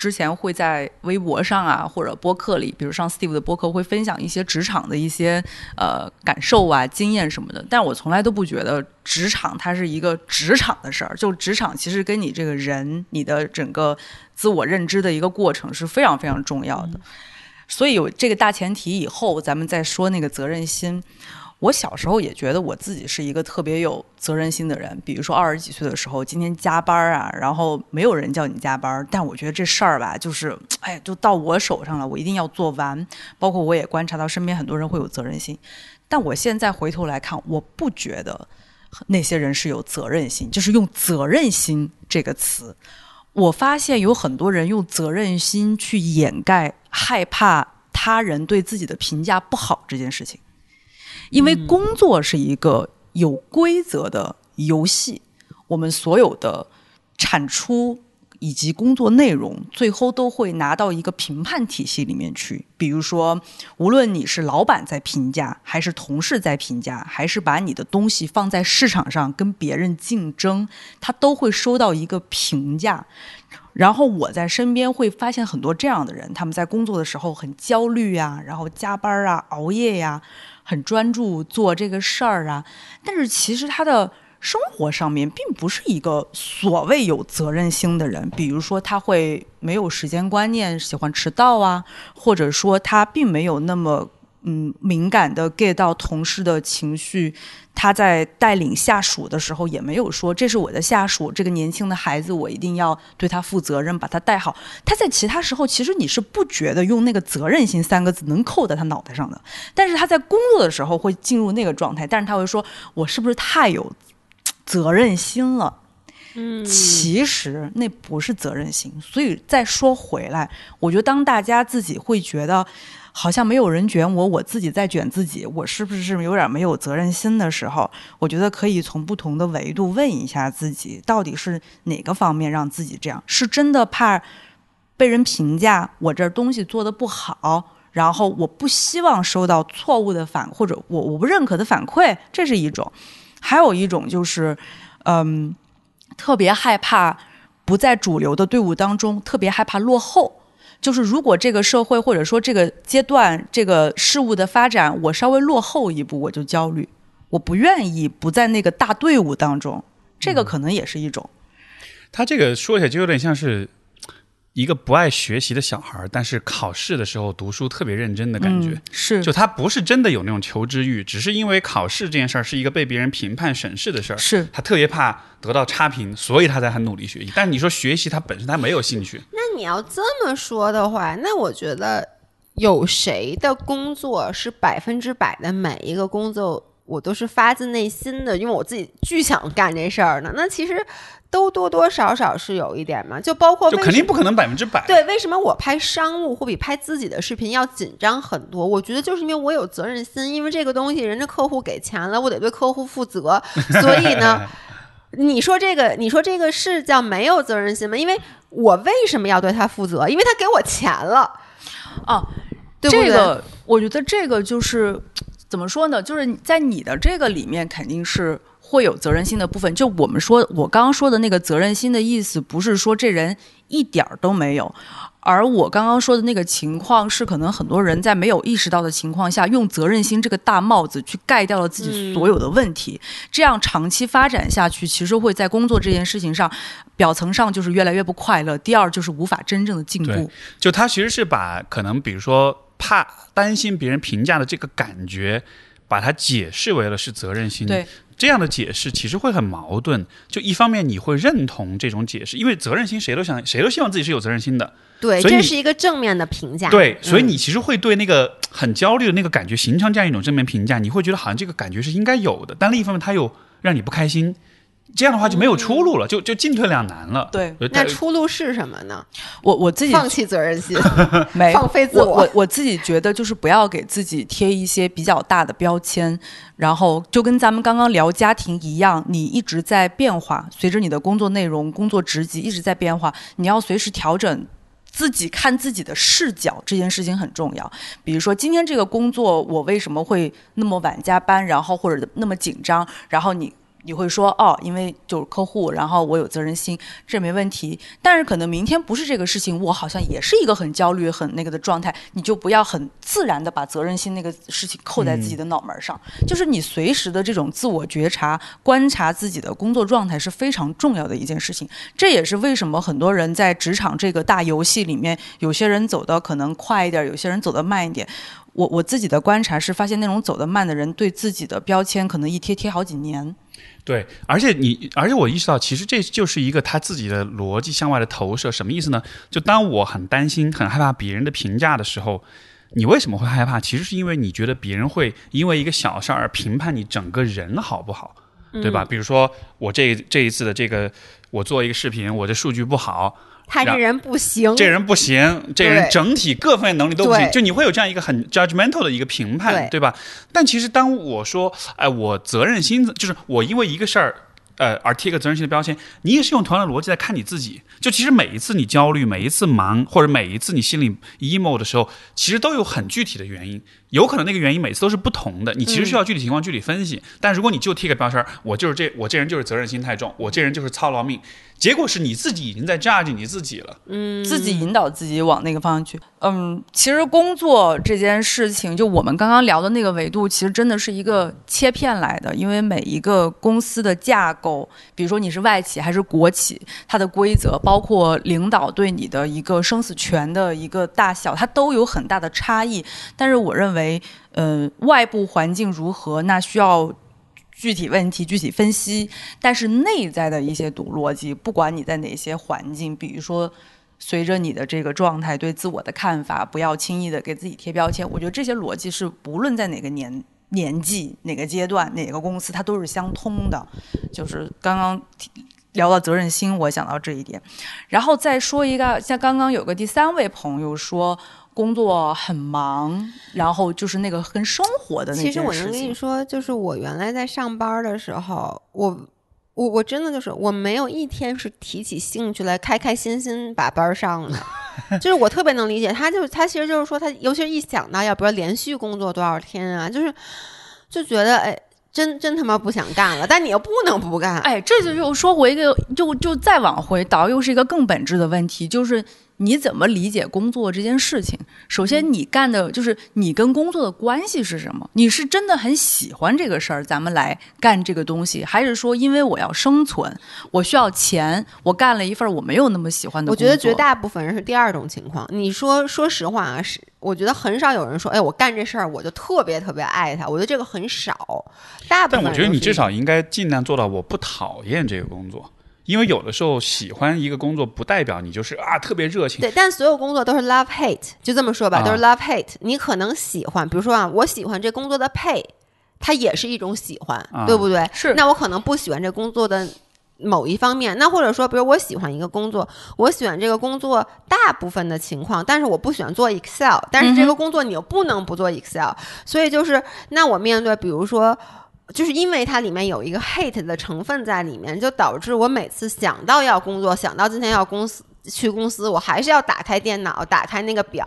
Speaker 3: 之前会在微博上啊或者播客里，比如上 Steve 的播客会分享一些职场的一些呃感受啊、经验什么的，但我从来都不觉得职场它是一个职场的事儿。就职场其实跟你这个人、你的整个自我认知的一个过程是非常非常重要的。所以有这个大前提以后，咱们再说那个责任心。我小时候也觉得我自己是一个特别有责任心的人，比如说二十几岁的时候，今天加班啊，然后没有人叫你加班，但我觉得这事儿吧，就是哎，就到我手上了，我一定要做完。包括我也观察到身边很多人会有责任心，但我现在回头来看，我不觉得那些人是有责任心，就是用责任心这个词。我发现有很多人用责任心去掩盖害怕他人对自己的评价不好这件事情。因为工作是一个有规则的游戏，我们所有的产出以及工作内容，最后都会拿到一个评判体系里面去。比如说，无论你是老板在评价，还是同事在评价，还是把你的东西放在市场上跟别人竞争，他都会收到一个评价。然后我在身边会发现很多这样的人，他们在工作的时候很焦虑呀，然后加班啊、熬夜呀，很专注做这个事儿啊。但是其实他的生活上面并不是一个所谓有责任心的人，比如说他会没有时间观念，喜欢迟到啊，或者说他并没有那么嗯敏感的 get 到同事的情绪。他在带领下属的时候，也没有说这是我的下属，这个年轻的孩子，我一定要对他负责任，把他带好。他在其他时候，其实你是不觉得用那个责任心三个字能扣在他脑袋上的，但是他在工作的时候会进入那个状态，但是他会说，我是不是太有责任心了？
Speaker 2: 嗯
Speaker 3: 其实那不是责任心。所以再说回来，我觉得当大家自己会觉得好像没有人卷我，我自己在卷自己，我是不是有点没有责任心的时候，我觉得可以从不同的维度问一下自己，到底是哪个方面让自己这样？是真的怕被人评价我这东西做的不好？然后我不希望收到错误的反或者我我不认可的反馈，这是一种；还有一种就是，嗯，特别害怕不在主流的队伍当中，特别害怕落后。就是如果这个社会或者说这个阶段这个事物的发展，我稍微落后一步，我就焦虑，我不愿意不在那个大队伍当中，这个可能也是一种。
Speaker 1: 他这个说起来就有点像是一个不爱学习的小孩儿，但是考试的时候读书特别认真的感觉。
Speaker 3: 嗯是
Speaker 1: 就他不是真的有那种求知欲，只是因为考试这件事儿是一个被别人评判审视的事儿，
Speaker 3: 是
Speaker 1: 他特别怕得到差评，所以他才很努力学习。但是你说学习，他本身他没有兴趣，
Speaker 2: 那你要这么说的话，那我觉得有谁的工作是百分之百的每一个工作我都是发自内心的，因为我自己巨想干这事儿呢？那其实都多多少少是有一点嘛，就包括
Speaker 1: 就肯定不可能百分之百。
Speaker 2: 对，为什么我拍商务会比拍自己的视频要紧张很多？我觉得就是因为我有责任心，因为这个东西人家客户给钱了，我得对客户负责，所以呢。你说这个，你说这个是叫没有责任心吗？因为我为什么要对他负责？因为他给我钱了，
Speaker 3: 哦，
Speaker 2: 对不对？
Speaker 3: 这个我觉得这个就是怎么说呢？就是在你的这个里面肯定是会有责任心的部分。就我们说，我刚刚说的那个责任心的意思，不是说这人一点儿都没有。而我刚刚说的那个情况是，可能很多人在没有意识到的情况下，用责任心这个大帽子去盖掉了自己所有的问题。这样长期发展下去，其实会在工作这件事情上，表层上就是越来越不快乐。第二就是无法真正的进步。
Speaker 1: 就他其实是把可能比如说怕担心别人评价的这个感觉，把它解释为了是责任心。
Speaker 3: 对，
Speaker 1: 这样的解释其实会很矛盾。就一方面你会认同这种解释，因为责任心谁都想，谁都希望自己是有责任心的。
Speaker 2: 对，这是一个正面的评价。
Speaker 1: 对，所以
Speaker 2: 嗯
Speaker 1: 你其实会对那个很焦虑的那个感觉形成这样一种正面评价，你会觉得好像这个感觉是应该有的，但另一方面它又让你不开心，这样的话就没有出路了，就就进退两难了。
Speaker 3: 对
Speaker 1: 呃，
Speaker 2: 那出路是什么呢？
Speaker 3: 我我自己
Speaker 2: 放弃责任心，
Speaker 3: 没
Speaker 2: 放飞自我
Speaker 3: 我我我自己觉得就是不要给自己贴一些比较大的标签，然后就跟咱们刚刚聊家庭一样，你一直在变化，随着你的工作内容、工作职级一直在变化，你要随时调整。自己看自己的视角这件事情很重要。比如说，今天这个工作我为什么会那么晚加班，然后或者那么紧张，然后你你会说哦，因为就是客户，然后我有责任心，这没问题。但是可能明天不是这个事情，我好像也是一个很焦虑、很那个的状态，你就不要很自然的把责任心那个事情扣在自己的脑门上。就是你随时的这种自我觉察、观察自己的工作状态是非常重要的一件事情。这也是为什么很多人在职场这个大游戏里面，有些人走的可能快一点，有些人走得慢一点。我我自己的观察是，发现那种走得慢的人，对自己的标签可能一贴贴好几年。
Speaker 1: 对，而且你，而且我意识到，其实这就是一个他自己的逻辑向外的投射。什么意思呢？就当我很担心、很害怕别人的评价的时候，你为什么会害怕？其实是因为你觉得别人会因为一个小事儿而评判你整个人好不好，对吧？比如说我这这一次的这个，我做一个视频，我的数据不好，
Speaker 2: 他这人不行，
Speaker 1: 这人不行，这人整体各方面能力都不行，就你会有这样一个很 judgmental 的一个评判，
Speaker 2: 对
Speaker 1: 吧？但其实当我说，哎，我责任心，就是我因为一个事儿。呃，而贴个责任心的标签，你也是用同样的逻辑在看你自己。就其实每一次你焦虑，每一次忙，或者每一次你心里 emo 的时候，其实都有很具体的原因。有可能那个原因每次都是不同的，你其实需要具体情况具体分析。但如果你就贴个标签儿，我就是这，我这人就是责任心太重，我这人就是操劳命，结果是你自己已经在 judge 你自己了。
Speaker 2: 嗯，
Speaker 3: 自己引导自己往那个方向去。嗯，其实工作这件事情，就我们刚刚聊的那个维度，其实真的是一个切片来的，因为每一个公司的架构，比如说你是外企还是国企，它的规则，包括领导对你的一个生死权的一个大小，它都有很大的差异。但是我认为，为呃，外部环境如何，那需要。具体问题具体分析，但是内在的一些赌逻辑，不管你在哪些环境，比如说随着你的这个状态对自我的看法，不要轻易的给自己贴标签。我觉得这些逻辑是不论在哪个年 年纪、哪个阶段、哪个公司，它都是相通的。就是刚刚聊到责任心，我想到这一点，然后再说一个，像刚刚有个第三位朋友说。工作很忙，然后就是那个跟生活的那件
Speaker 2: 其实我能。跟你说，就是我原来在上班的时候，我我我真的就是我没有一天是提起兴趣来开开心心把班上的，就是我特别能理解他，就是他其实就是说他，尤其是一想到要不要连续工作多少天啊，就是就觉得哎，真真他妈不想干了，但你又不能不干，
Speaker 3: 哎，这就又说回一个，就就再往回倒，又是一个更本质的问题，就是你怎么理解工作这件事情？首先，你干的就是你跟工作的关系是什么？你是真的很喜欢这个事儿，咱们来干这个东西，还是说因为我要生存，我需要钱，我干了一份我没有那么喜欢的工作？
Speaker 2: 我觉得绝大部分人是第二种情况。你说，说实话啊，是我觉得很少有人说，哎，我干这事儿我就特别特别爱它。我觉得这个很少，大部分
Speaker 1: 但我觉得你至少应该尽量做到我不讨厌这个工作，因为有的时候喜欢一个工作不代表你就是啊特别热情。
Speaker 2: 对，但所有工作都是 love hate，就这么说吧，
Speaker 1: 啊
Speaker 2: 都是 love hate。你可能喜欢，比如说啊，我喜欢这工作的 pay，它也是一种喜欢，
Speaker 1: 啊
Speaker 2: 对不对？
Speaker 3: 是
Speaker 2: 那我可能不喜欢这工作的某一方面，那或者说，比如我喜欢一个工作，我喜欢这个工作大部分的情况，但是我不喜欢做 Excel，但是这个工作你又不能不做 Excel，、所以就是那我面对，比如说。就是因为它里面有一个 hate 的成分在里面，就导致我每次想到要工作，想到今天要公司去公司，我还是要打开电脑，打开那个表。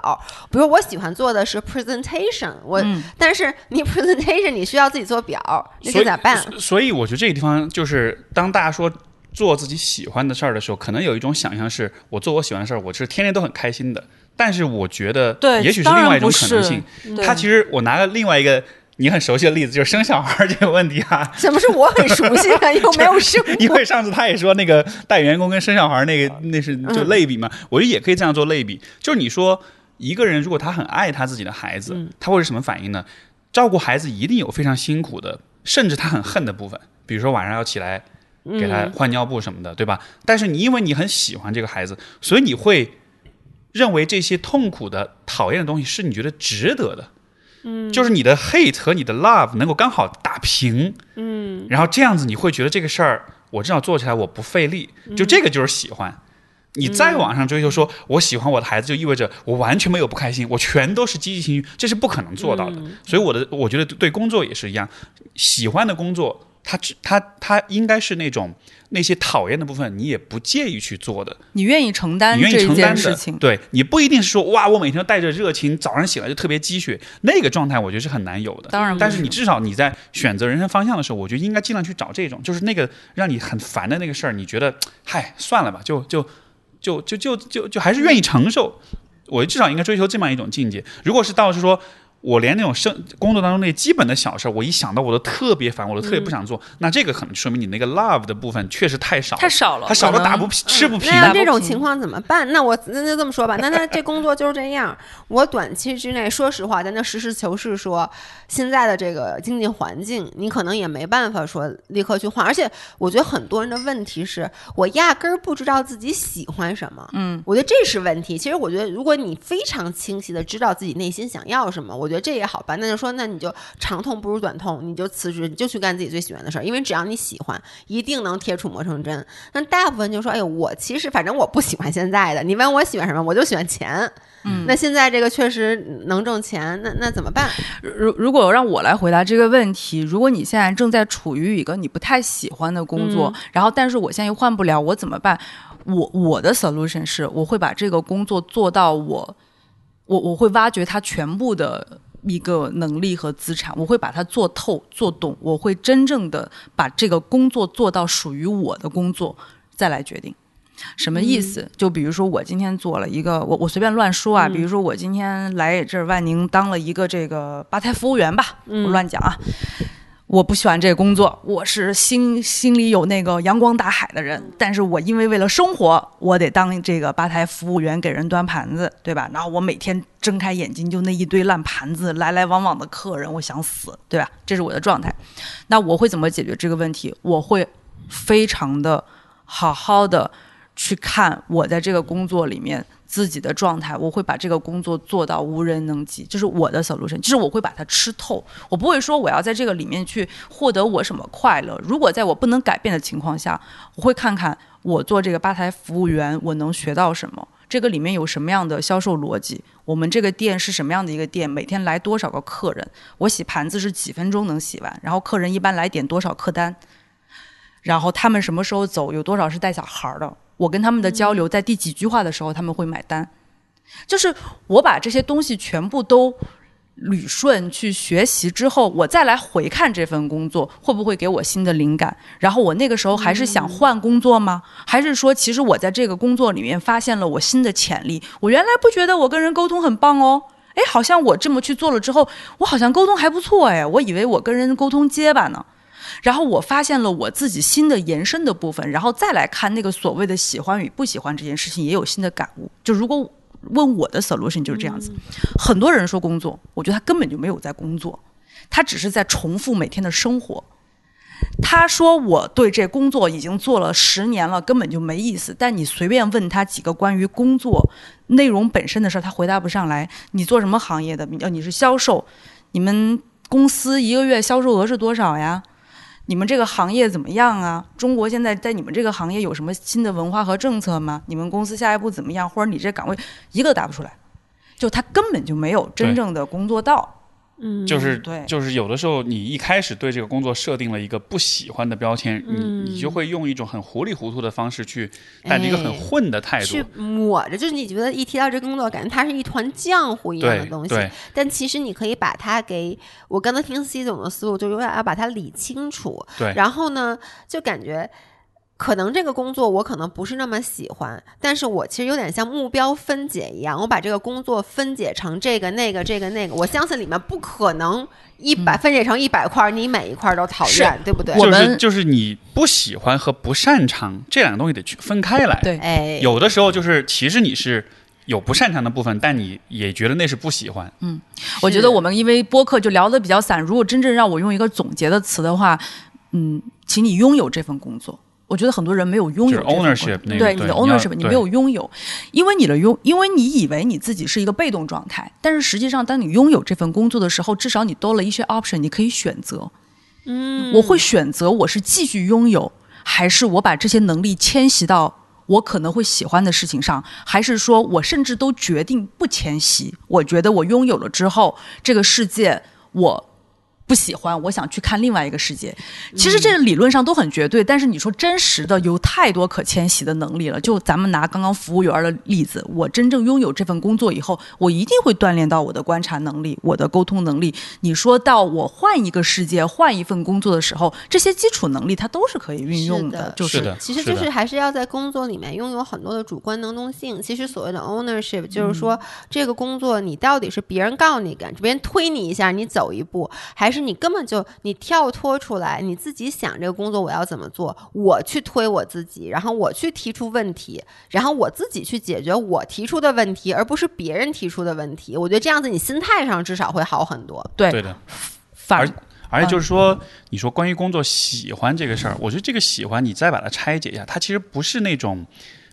Speaker 2: 比如我喜欢做的是 presentation，我、
Speaker 3: 嗯
Speaker 2: 但是你 presentation 你需要自己做表，那
Speaker 1: 所以
Speaker 2: 就咋办？
Speaker 1: 所所以我觉得这个地方就是当大家说做自己喜欢的事儿的时候，可能有一种想象是我做我喜欢的事儿，我是天天都很开心的。但是我觉得，
Speaker 3: 对
Speaker 1: 也许是另外一种可能性。
Speaker 3: 对
Speaker 1: 它其实我拿了另外一个你很熟悉的例子，就是生小孩儿这个问题啊。
Speaker 2: 怎么是我很熟悉的，又没有生
Speaker 1: 因？为上次他也说那个带员工跟生小孩儿那个那是就类比嘛，我觉得也可以这样做类比。就是你说一个人如果他很爱他自己的孩子，他会是什么反应呢？照顾孩子一定有非常辛苦的，甚至他很恨的部分。比如说晚上要起来给他换尿布什么的，对吧？但是你因为你很喜欢这个孩子，所以你会认为这些痛苦的、讨厌的东西是你觉得值得的。嗯，就是你的 hate 和你的 love 能够刚好打平。嗯，然后这样子你会觉得这个事儿我至少做起来我不费力，就这个就是喜欢。你再往上追求，说我喜欢我的孩子，就意味着我完全没有不开心，我全都是积极情绪，这是不可能做到的。所以我的，我觉得对工作也是一样，喜欢的工作，它它它应该是那种那些讨厌的部分，你也不介意去做的，
Speaker 3: 你愿意承担
Speaker 1: 你愿意承担的
Speaker 3: 事情。
Speaker 1: 对你不一定是说哇，我每天都带着热情，早上醒来就特别鸡血，那个状态我觉得是很难有的。
Speaker 3: 当然
Speaker 1: 但是你至少你在选择人生方向的时候，我觉得应该尽量去找这种，就是那个让你很烦的那个事儿，你觉得嗨算了吧，就就就就就就就还是愿意承受。我至少应该追求这么一种境界。如果是到是说。我连那种生工作当中那基本的小事儿，我一想到我都特别烦，我都特别不想做。那这个可能说明你那个 love 的部分确实太少了，
Speaker 3: 太少了
Speaker 1: 它少
Speaker 3: 可能
Speaker 1: 的打不平吃不平
Speaker 2: 那。这种情况怎么办？那我那就这么说吧，那那这工作就是这样。我短期之内，说实话，咱就实事求是说，现在的这个经济环境，你可能也没办法说立刻去换。而且，我觉得很多人的问题是我压根儿不知道自己喜欢什么。
Speaker 3: 嗯，
Speaker 2: 我觉得这是问题。其实我觉得，如果你非常清晰的知道自己内心想要什么，我觉得这也好办。那就说，那你就长痛不如短痛，你就辞职，你就去干自己最喜欢的事儿，因为只要你喜欢，一定能铁杵磨成针。那大部分就说，哎呦，我其实反正我不喜欢现在的，你问我喜欢什么，我就喜欢钱。嗯，那现在这个确实能挣钱，那那怎么办？
Speaker 3: 如如果让我来回答这个问题，如果你现在正在处于一个你不太喜欢的工作，然后但是我现在又换不了，我怎么办？我我的 solution 是，我会把这个工作做到我，我我会挖掘他全部的一个能力和资产，我会把它做透做懂，我会真正的把这个工作做到属于我的工作，再来决定。什么意思？就比如说我今天做了一个，我我随便乱说啊，比如说我今天来这儿万宁当了一个这个吧台服务员吧，我乱讲啊。我不喜欢这个工作，我是心心里有那个阳光大海的人，但是我因为为了生活，我得当这个吧台服务员，给人端盘子，对吧？然后我每天睁开眼睛就那一堆烂盘子，来来往往的客人，我想死，对吧？这是我的状态。那我会怎么解决这个问题？我会非常的好好的去看我在这个工作里面自己的状态，我会把这个工作做到无人能及，这是我的 solution，就是我会把它吃透，我不会说我要在这个里面去获得我什么快乐。如果在我不能改变的情况下，我会看看我做这个吧台服务员我能学到什么，这个里面有什么样的销售逻辑，我们这个店是什么样的一个店，每天来多少个客人，我洗盘子是几分钟能洗完，然后客人一般来点多少客单。然后他们什么时候走，有多少是带小孩儿的？我跟他们的交流，在第几句话的时候他们会买单，就是我把这些东西全部都捋顺去学习之后，我再来回看这份工作，会不会给我新的灵感？然后我那个时候还是想换工作吗？还是说，其实我在这个工作里面发现了我新的潜力？我原来不觉得我跟人沟通很棒哦。哎，好像我这么去做了之后，我好像沟通还不错哎，我以为我跟人沟通结巴呢。然后我发现了我自己新的延伸的部分，然后再来看那个所谓的喜欢与不喜欢这件事情，也有新的感悟。就如果问我的 solution 就是这样子，很多人说工作，我觉得他根本就没有在工作，他只是在重复每天的生活。他说我对这工作已经做了十年了，根本就没意思。但你随便问他几个关于工作内容本身的事儿，他回答不上来。你做什么行业的？呃，你是销售，你们公司一个月销售额是多少呀？你们这个行业怎么样啊？中国现在在你们这个行业有什么新的文化和政策吗？你们公司下一步怎么样？或者你这岗位一个都答不出来，就他根本就没有真正的工作到。
Speaker 2: 嗯，
Speaker 1: 就是
Speaker 3: 对
Speaker 1: 就是有的时候你一开始对这个工作设定了一个不喜欢的标签，你你就会用一种很糊里糊涂的方式去带着一个很
Speaker 2: 哎
Speaker 1: 混的态度，
Speaker 2: 去抹着，就是你觉得一提到这工作，感觉它是一团浆糊一样的东西。
Speaker 1: 对
Speaker 2: 但其实你可以把它给我刚才听 C 总的思路，就永远要把它理清楚。
Speaker 1: 对
Speaker 2: 然后呢，就感觉可能这个工作我可能不是那么喜欢，但是我其实有点像目标分解一样，我把这个工作分解成这个那个这个那个，我相信里面不可能一百、分解成一百块儿，你每一块儿都讨厌，对不对？
Speaker 1: 就是
Speaker 3: 我们
Speaker 1: 就是你不喜欢和不擅长这两个东西得去分开来。
Speaker 3: 对
Speaker 2: 哎，
Speaker 1: 有的时候就是其实你是有不擅长的部分，但你也觉得那是不喜欢。
Speaker 3: 嗯我觉得我们因为播客就聊得比较散，如果真正让我用一个总结的词的话，嗯，请你拥有这份工作。我觉得很多人没有拥有
Speaker 1: 就是 ownership 那个
Speaker 3: 对你的
Speaker 1: 对你要
Speaker 3: ownership，你
Speaker 1: 对
Speaker 3: 没有拥有，因为你的拥，因为你以为你自己是一个被动状态，但是实际上，当你拥有这份工作的时候，至少你多了一些 option，你可以选择。嗯，我会选择我是继续拥有，还是我把这些能力迁徙到我可能会喜欢的事情上，还是说我甚至都决定不迁徙？我觉得我拥有了之后，这个世界我。不喜欢，我想去看另外一个世界。其实这个理论上都很绝对，但是你说真实的，有太多可迁徙的能力了。就咱们拿刚刚服务员的例子，我真正拥有这份工作以后，我一定会锻炼到我的观察能力、我的沟通能力。你说到我换一个世界、换一份工作的时候，这些基础能力它都是可以运用
Speaker 2: 是的
Speaker 3: 就是
Speaker 1: 的
Speaker 2: 其实就是还是要在工作里面拥有很多的主观能动性。其实所谓的 ownership 就是说，这个工作你到底是别人告诉你干，别人推你一下你走一步，还是你根本就你跳脱出来，你自己想这个工作我要怎么做，我去推我自己，然后我去提出问题，然后我自己去解决我提出的问题，而不是别人提出的问题。我觉得这样子你心态上至少会好很多。
Speaker 3: 对
Speaker 1: 对的。
Speaker 3: 反
Speaker 1: 而而且就是说，你说关于工作喜欢这个事儿，我觉得这个喜欢，你再把它拆解一下，它其实不是那种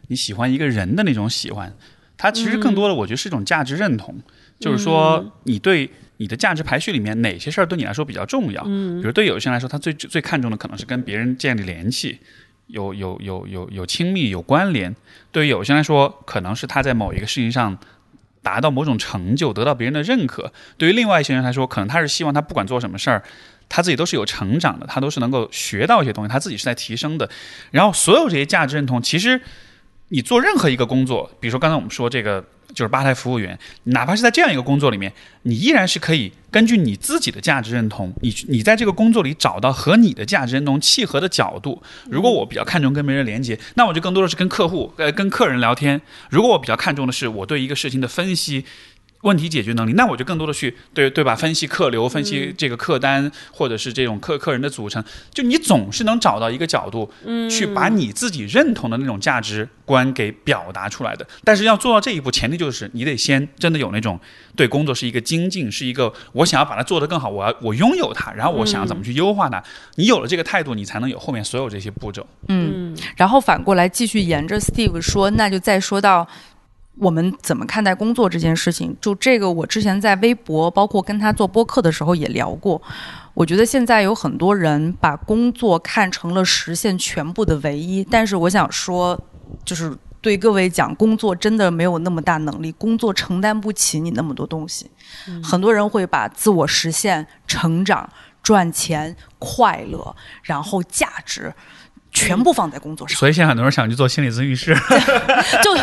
Speaker 1: 你喜欢一个人的那种喜欢，它其实更多的我觉得是一种价值认同，就是说你对你的价值排序里面哪些事儿对你来说比较重要。比如对有些人来说，他最最看重的可能是跟别人建立联系。有有有有有亲密有关联，对于有些人来说，可能是他在某一个事情上达到某种成就，得到别人的认可；对于另外一些人来说，可能他是希望他不管做什么事儿，他自己都是有成长的，他都是能够学到一些东西，他自己是在提升的。然后所有这些价值认同，其实你做任何一个工作，比如说刚才我们说这个就是吧台服务员，哪怕是在这样一个工作里面，你依然是可以根据你自己的价值认同，你你在这个工作里找到和你的价值认同契合的角度。如果我比较看重跟别人连接，那我就更多的是跟客户呃跟客人聊天；如果我比较看重的是我对一个事情的分析。问题解决能力，那我就更多的去对对吧？分析客流，分析这个客单，或者是这种客客人的组成，就你总是能找到一个角度，嗯去把你自己认同的那种价值观给表达出来的。但是要做到这一步，前提就是你得先真的有那种对工作是一个精进，是一个我想要把它做得更好，我要我拥有它，然后我想要怎么去优化它。你有了这个态度，你才能有后面所有这些步骤。
Speaker 3: 嗯，然后反过来继续沿着 Steve 说，那就再说到我们怎么看待工作这件事情。就这个，我之前在微博，包括跟他做播客的时候也聊过。我觉得现在有很多人把工作看成了实现全部的唯一，但是我想说，就是对各位讲，工作真的没有那么大能力，工作承担不起你那么多东西。很多人会把自我实现、成长、赚钱、快乐，然后价值。全部放在工作上，
Speaker 1: 所以现在很多人想去做心理咨询师。
Speaker 3: 就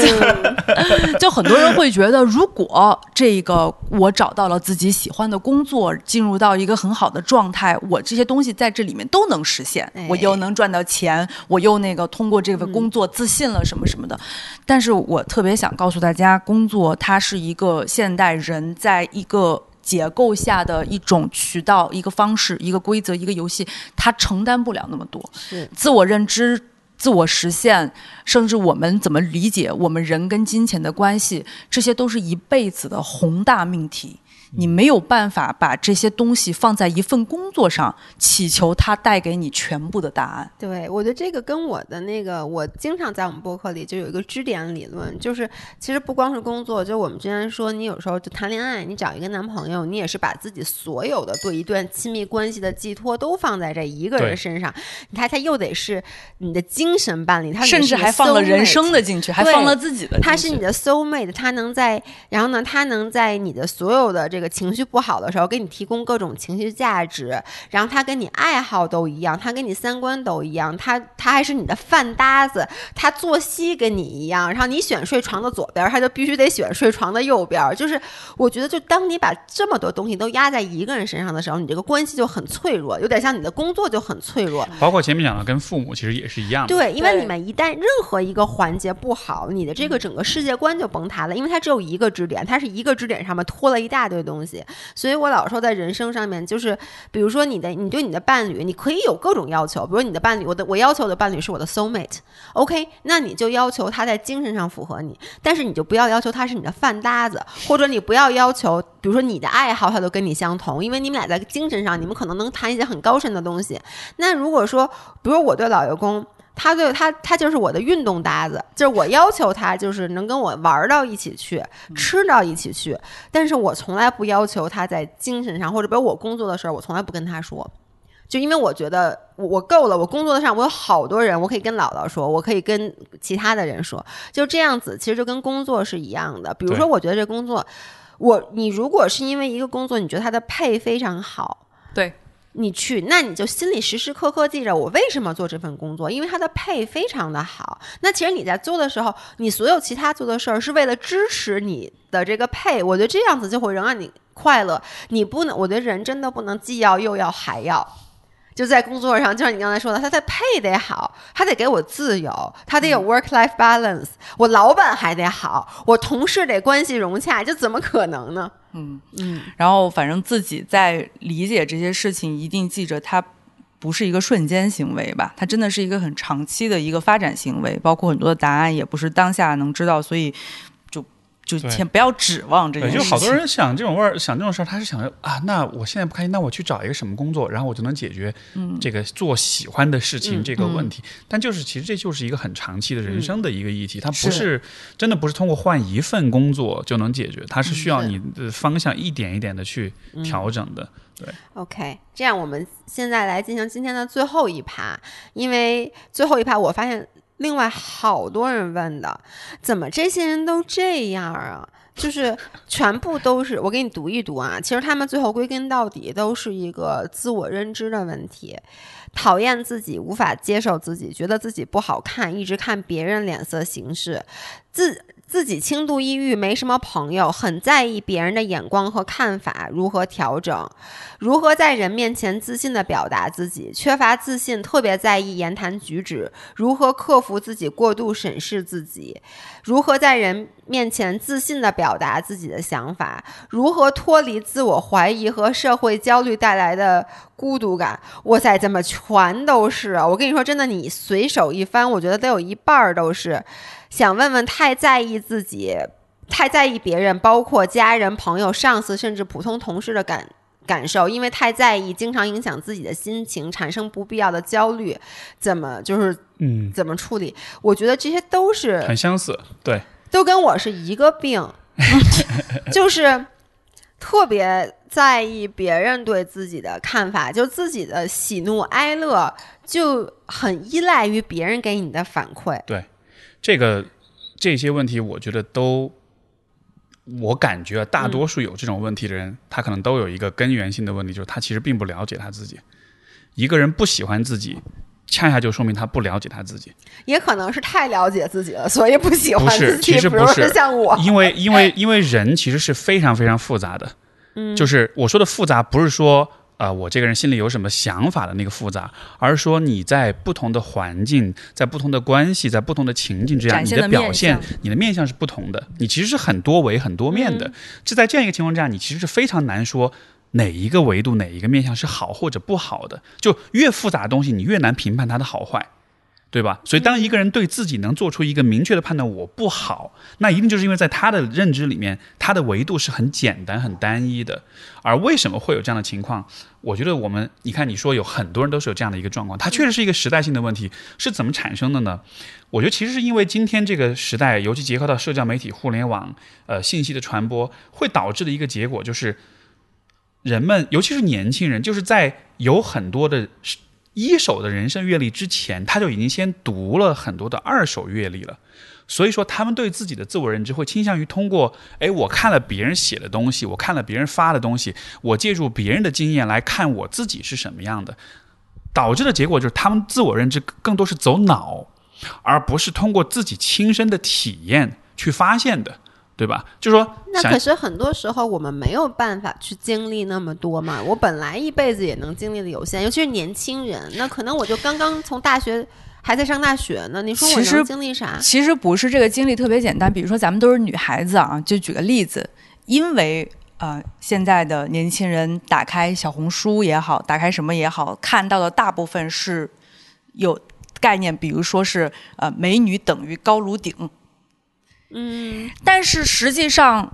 Speaker 3: 就 就很多人会觉得，如果这个我找到了自己喜欢的工作，进入到一个很好的状态，我这些东西在这里面都能实现，
Speaker 2: 哎
Speaker 3: 我又能赚到钱，我又那个通过这份工作自信了什么什么的。但是我特别想告诉大家，工作它是一个现代人在一个。结构下的一种渠道、一个方式、一个规则、一个游戏，它承担不了那么多。
Speaker 2: 是
Speaker 3: 自我认知、自我实现，甚至我们怎么理解我们人跟金钱的关系，这些都是一辈子的宏大命题。你没有办法把这些东西放在一份工作上，祈求它带给你全部的答案。
Speaker 2: 对，我觉得这个跟我的那个，我经常在我们播客里就有一个支点理论，就是其实不光是工作，就我们之前说，你有时候就谈恋爱，你找一个男朋友，你也是把自己所有的对一段亲密关系的寄托都放在这一个人身上，他他又得是你的精神伴侣，他
Speaker 3: 甚至还放了人生的进去，还放了自己的。
Speaker 2: 他是你的 soul mate，他能在，然后呢，他能在你的所有的这个情绪不好的时候，给你提供各种情绪价值，然后他跟你爱好都一样，他跟你三观都一样，他他还是你的饭搭子，他作息跟你一样，然后你选睡床的左边，他就必须得选睡床的右边，就是我觉得，就当你把这么多东西都压在一个人身上的时候，你这个关系就很脆弱，有点像你的工作就很脆弱，
Speaker 1: 包括前面讲的跟父母其实也是一样的。
Speaker 2: 对，因为你们一旦任何一个环节不好，你的这个整个世界观就崩塌了，因为它只有一个支点，它是一个支点上面拖了一大堆东东西。所以我老说，在人生上面，就是比如说你的，你对你的伴侣，你可以有各种要求，比如你的伴侣，我的我要求的伴侣是我的 soul mate，OK，那你就要求他在精神上符合你，但是你就不要要求他是你的饭搭子，或者你不要要求，比如说你的爱好他都跟你相同，因为你们俩在精神上，你们可能能谈一些很高深的东西。那如果说，比如我对老爷公。他对他，他就是我的运动搭子，就是我要求他，就是能跟我玩到一起去，吃到一起去。但是我从来不要求他在精神上，或者比如我工作的事儿，我从来不跟他说，就因为我觉得我我够了。我工作上我有好多人，我可以跟姥姥说，我可以跟其他的人说，就这样子，其实就跟工作是一样的。比如说，我觉得这工作，我你如果是因为一个工作，你觉得他的配非常好，
Speaker 3: 对。
Speaker 2: 你去，那你就心里时时刻刻记着我为什么做这份工作，因为他的配非常的好。那其实你在做的时候，你所有其他做的事儿是为了支持你的这个配。我觉得这样子就会能让你快乐。你不能，我觉得人真的不能既要又要还要。就在工作上，就像你刚才说的，他的配得好，他得给我自由，他得有 work life balance。我老板还得好，我同事得关系融洽，这怎么可能呢？
Speaker 3: 嗯嗯。然后，反正自己在理解这些事情，一定记着，它不是一个瞬间行为吧？它真的是一个很长期的一个发展行为，包括很多的答案也不是当下能知道，所以。就先不要指望这件事情。
Speaker 1: 就好多人想这种味儿，想这种事儿，他是想着啊，那我现在不开心，那我去找一个什么工作，然后我就能解决这个做喜欢的事情这个问题。但就是其实这就是一个很长期的人生的一个议题，它不是真的不是通过换一份工作就能解决，它是需要你的方向一点一点的去调整的。对
Speaker 2: ，OK，这样我们现在来进行今天的最后一趴，因为最后一趴我发现。另外，好多人问的，怎么这些人都这样啊？就是 全部都是，我给你读一读啊。其实他们最后归根到底都是一个自我认知的问题，讨厌自己，无法接受自己，觉得自己不好看，一直看别人脸色行事，自。自己轻度抑郁，没什么朋友，很在意别人的眼光和看法，如何调整？如何在人面前自信地表达自己？缺乏自信，特别在意言谈举止，如何克服自己过度审视自己？如何在人面前自信地表达自己的想法？如何脱离自我怀疑和社会焦虑带来的孤独感？哇塞，怎么全都是啊？我跟你说，真的，你随手一翻，我觉得得有一半儿都是。想问问，太在意自己，太在意别人，包括家人、朋友、上司，甚至普通同事的感感受，因为太在意，经常影响自己的心情，产生不必要的焦虑。怎么就是嗯，怎么处理？我觉得这些都是
Speaker 1: 很相似，对，
Speaker 2: 都跟我是一个病，就是特别在意别人对自己的看法，就自己的喜怒哀乐就很依赖于别人给你的反馈，
Speaker 1: 对。这个这些问题，我觉得都，我感觉大多数有这种问题的人，他可能都有一个根源性的问题，就是他其实并不了解他自己。一个人不喜欢自己，恰恰就说明他不了解他自己。
Speaker 2: 也可能是太了解自己了，所以不喜欢
Speaker 1: 自己。其实不是
Speaker 2: 像我，
Speaker 1: 因为因为 因为人其实是非常非常复杂的。嗯，就是我说的复杂，不是说。啊，我这个人心里有什么想法的那个复杂，而是说你在不同的环境、在不同的关系、在不同的情境之下，你的表现、你的面相是不同的。你其实是很多维、很多面的。就在这样一个情况之下，你其实是非常难说哪一个维度、哪一个面相是好或者不好的。就越复杂的东西，你越难评判它的好坏。对吧？所以当一个人对自己能做出一个明确的判断，我不好，那一定就是因为在他的认知里面，他的维度是很简单、很单一的。而为什么会有这样的情况？我觉得我们，你看，你说有很多人都是有这样的一个状况，它确实是一个时代性的问题。是怎么产生的呢？我觉得其实是因为今天这个时代，尤其结合到社交媒体、互联网，呃，信息的传播，会导致的一个结果就是，人们，尤其是年轻人，就是在有很多的。一手的人生阅历之前，他就已经先读了很多的二手阅历了，所以说他们对自己的自我认知会倾向于通过，哎，我看了别人写的东西，我看了别人发的东西，我借助别人的经验来看我自己是什么样的，导致的结果就是他们自我认知更多是走脑，而不是通过自己亲身的体验去发现的。对吧？就说
Speaker 2: 那可是很多时候我们没有办法去经历那么多嘛。我本来一辈子也能经历的有限，尤其是年轻人，那可能我就刚刚从大学还在上大学呢。你说我能经历啥？
Speaker 3: 其实不是这个经历特别简单。比如说咱们都是女孩子啊，就举个例子，因为。呃，现在的年轻人打开小红书也好，打开什么也好，看到的大部分是有概念，比如说是呃，美女等于高颅顶。
Speaker 2: 嗯，
Speaker 3: 但是实际上，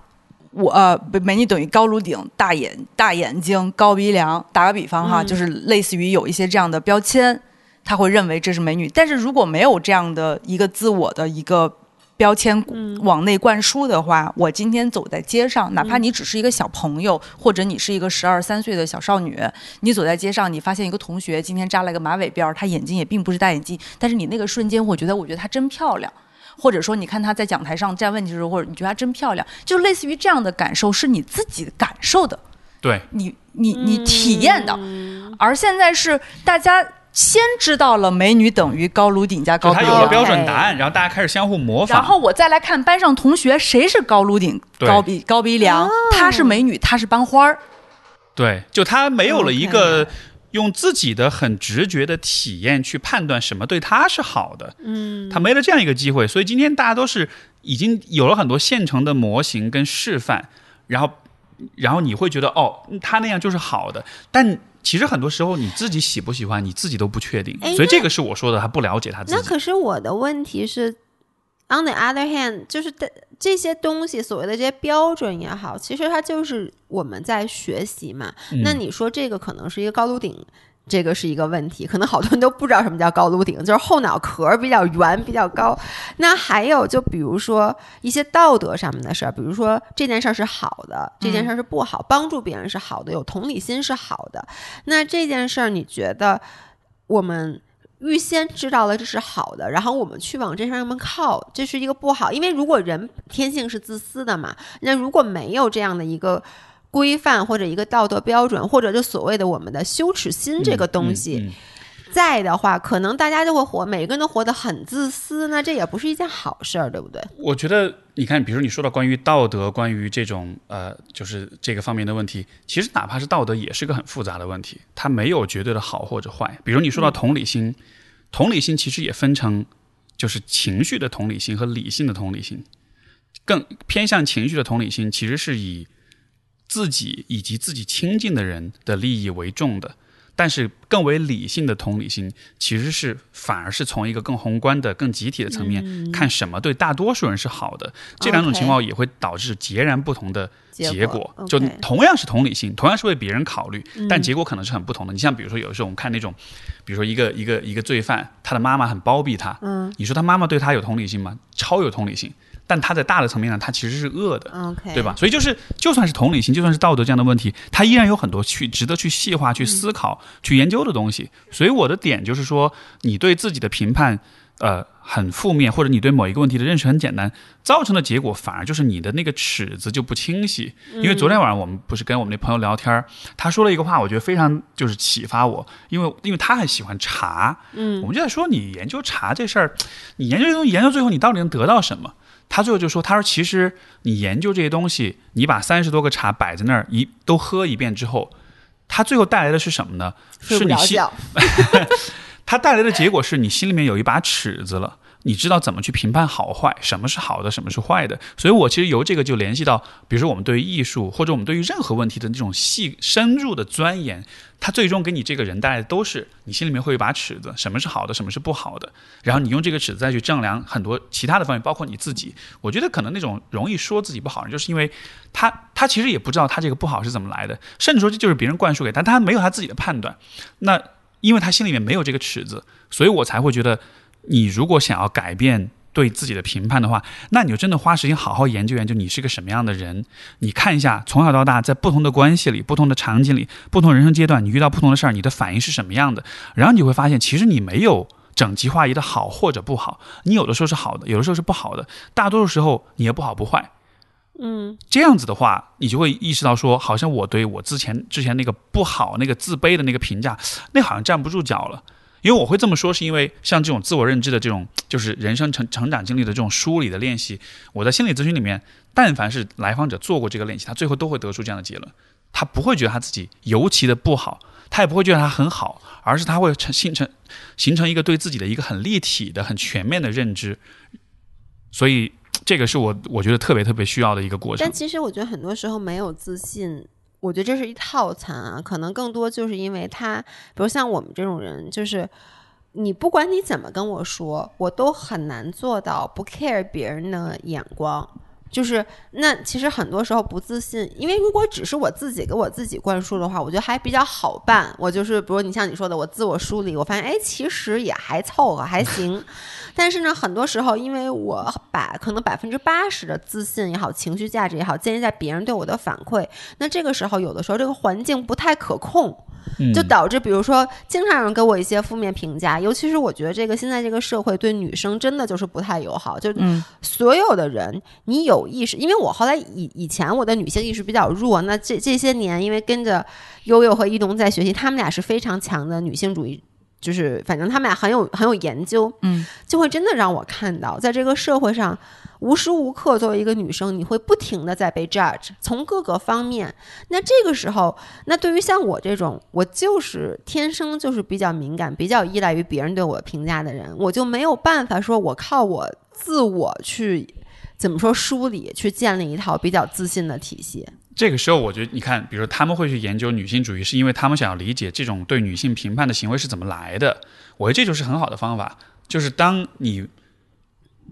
Speaker 3: 我呃，美女等于高颅顶、大眼大眼睛、高鼻梁。打个比方哈，
Speaker 2: 嗯
Speaker 3: 就是类似于有一些这样的标签，他会认为这是美女。但是如果没有这样的一个自我的一个标签往内灌输的话，我今天走在街上，哪怕你只是一个小朋友，或者你是一个十二三岁的小少女，你走在街上，你发现一个同学今天扎了个马尾辫儿，她眼睛也并不是大眼睛，但是你那个瞬间，我觉得，我觉得她真漂亮。或者说，你看她在讲台上站问题的时候，或者你觉得她真漂亮，就类似于这样的感受，是你自己感受的，
Speaker 1: 对，
Speaker 3: 你你你体验的。而现在是大家先知道了美女等于高颅顶加高鼻梁，
Speaker 1: 就他有了标准答案，然后大家开始相互模仿。
Speaker 3: 然后我再来看班上同学，谁是高颅顶、高鼻高鼻梁？她是美女，她是班花儿。
Speaker 1: 对，就他没有了一个用自己的很直觉的体验去判断什么对他是好的，嗯，他没了这样一个机会，所以今天大家都是已经有了很多现成的模型跟示范，然后，然后你会觉得哦，他那样就是好的，但其实很多时候你自己喜不喜欢，你自己都不确定，
Speaker 2: 哎
Speaker 1: 所以这个是我说的，他不了解他自己。
Speaker 2: 那可是我的问题是，on the other hand，就是的这些东西，所谓的这些标准也好，其实它就是我们在学习嘛。
Speaker 1: 嗯
Speaker 2: 那你说这个可能是一个高颅顶。这个是一个问题，可能好多人都不知道什么叫高颅顶，就是后脑壳比较圆、比较高。那还有，就比如说一些道德上面的事儿，比如说这件事儿是好的，这件事儿是不好，帮助别人是好的，有同理心是好的。那这件事儿，你觉得我们预先知道了这是好的，然后我们去往这上面靠，这是一个不好。因为如果人天性是自私的嘛，那如果没有这样的一个规范或者一个道德标准，或者就所谓的我们的羞耻心这个东西、
Speaker 1: 嗯嗯
Speaker 2: 在的话，可能大家就会活，每个人都活得很自私，那这也不是一件好事儿，对不对？
Speaker 1: 我觉得，你看，比如你说到关于道德、关于这种呃，就是这个方面的问题，其实哪怕是道德，也是个很复杂的问题，它没有绝对的好或者坏。比如你说到同理心，同理心其实也分成，就是情绪的同理心和理性的同理心。更偏向情绪的同理心，其实是以自己以及自己亲近的人的利益为重的。但是更为理性的同理心，其实是反而是从一个更宏观的、更集体的层面、看什么对大多数人是好的。这两种情况也会导致截然不同的结
Speaker 2: 结
Speaker 1: 果。就同样是同理心，同样是为别人考虑，但结果可能是很不同的。你像比如说，有的时候我们看那种，比如说一个一个一个罪犯，他的妈妈很包庇他，
Speaker 2: 嗯
Speaker 1: 你说他妈妈对他有同理心吗？超有同理心。但他在大的层面上，他其实是恶的。
Speaker 2: ，OK，
Speaker 1: 对吧？？所以就是，就算是同理心，就算是道德这样的问题，它依然有很多去值得去细化、去思考、去研究的东西。所以我的点就是说，你对自己的评判，呃，很负面，或者你对某一个问题的认识很简单，造成的结果反而就是你的那个尺子就不清晰。因为昨天晚上我们不是跟我们那朋友聊天儿，他说了一个话，我觉得非常就是启发我，因为因为他很喜欢茶，嗯，我们就在说你研究茶这事儿，你研究这东西研究最后你到底能得到什么？他最后就说：“他说其实你研究这些东西，你把三十多个茶摆在那儿一都喝一遍之后，它最后带来的是什么呢？
Speaker 2: 睡
Speaker 1: 是你心，它带来的结果是你心里面有一把尺子了。”你知道怎么去评判好坏，什么是好的，什么是坏的。所以我其实由这个就联系到，比如说我们对于艺术，或者我们对于任何问题的这种细深入的钻研，它最终给你这个人带来的都是你心里面会有一把尺子，什么是好的，什么是不好的。然后你用这个尺子再去丈量很多其他的方面，包括你自己。我觉得可能那种容易说自己不好，就是因为他他其实也不知道他这个不好是怎么来的，甚至说这就是别人灌输给他，他没有他自己的判断。那因为他心里面没有这个尺子，所以我才会觉得，你如果想要改变对自己的评判的话，那你就真的花时间好好研究研究你是个什么样的人。你看一下从小到大，在不同的关系里、不同的场景里、不同人生阶段，你遇到不同的事儿，你的反应是什么样的？然后你会发现，其实你没有。整齐划一的好或者不好，你有的时候是好的，有的时候是不好的，大多数时候你也不好不坏。
Speaker 2: 嗯，
Speaker 1: 这样子的话，你就会意识到说，好像我对我之前之前那个不好、那个自卑的那个评价，那好像站不住脚了。因为我会这么说，是因为像这种自我认知的这种，就是人生成成长经历的这种梳理的练习，我在心理咨询里面，但凡是来访者做过这个练习，他最后都会得出这样的结论，他不会觉得他自己尤其的不好，他也不会觉得他很好，而是他会成形成形成一个对自己的一个很立体的、很全面的认知。所以这个是我我觉得特别特别需要的一个过程
Speaker 2: 但。其实我觉得很多时候没有自信，我觉得这是一套餐啊，可能更多就是因为他，比如像我们这种人，就是你不管你怎么跟我说，我都很难做到不 care 别人的眼光。就是那其实很多时候不自信，因为如果只是我自己给我自己灌输的话，我觉得还比较好办。我就是比如你像你说的，我自我梳理，我发现哎，其实也还凑合，还行。但是呢，很多时候因为我把可能百分之八十的自信也好，情绪价值也好，建立在别人对我的反馈，那这个时候有的时候这个环境不太可控，
Speaker 1: 嗯
Speaker 2: 就导致比如说经常有人给我一些负面评价，尤其是我觉得这个现在这个社会对女生真的就是不太友好，就
Speaker 3: 嗯
Speaker 2: 所有的人，你有意识，因为我后来以以前我的女性意识比较弱，那这这些年因为跟着悠悠和一东在学习，他们俩是非常强的女性主义。就是，反正他们俩很有很有研究，
Speaker 3: 嗯，
Speaker 2: 就会真的让我看到，在这个社会上，无时无刻作为一个女生，你会不停的在被 judge，从各个方面。那这个时候，那对于像我这种，我就是天生就是比较敏感、比较依赖于别人对我评价的人，我就没有办法说我靠我自我去怎么说梳理，去建立一套比较自信的体系。
Speaker 1: 这个时候，我觉得你看，比如说他们会去研究女性主义，是因为他们想要理解这种对女性评判的行为是怎么来的。我觉得这就是很好的方法，就是当你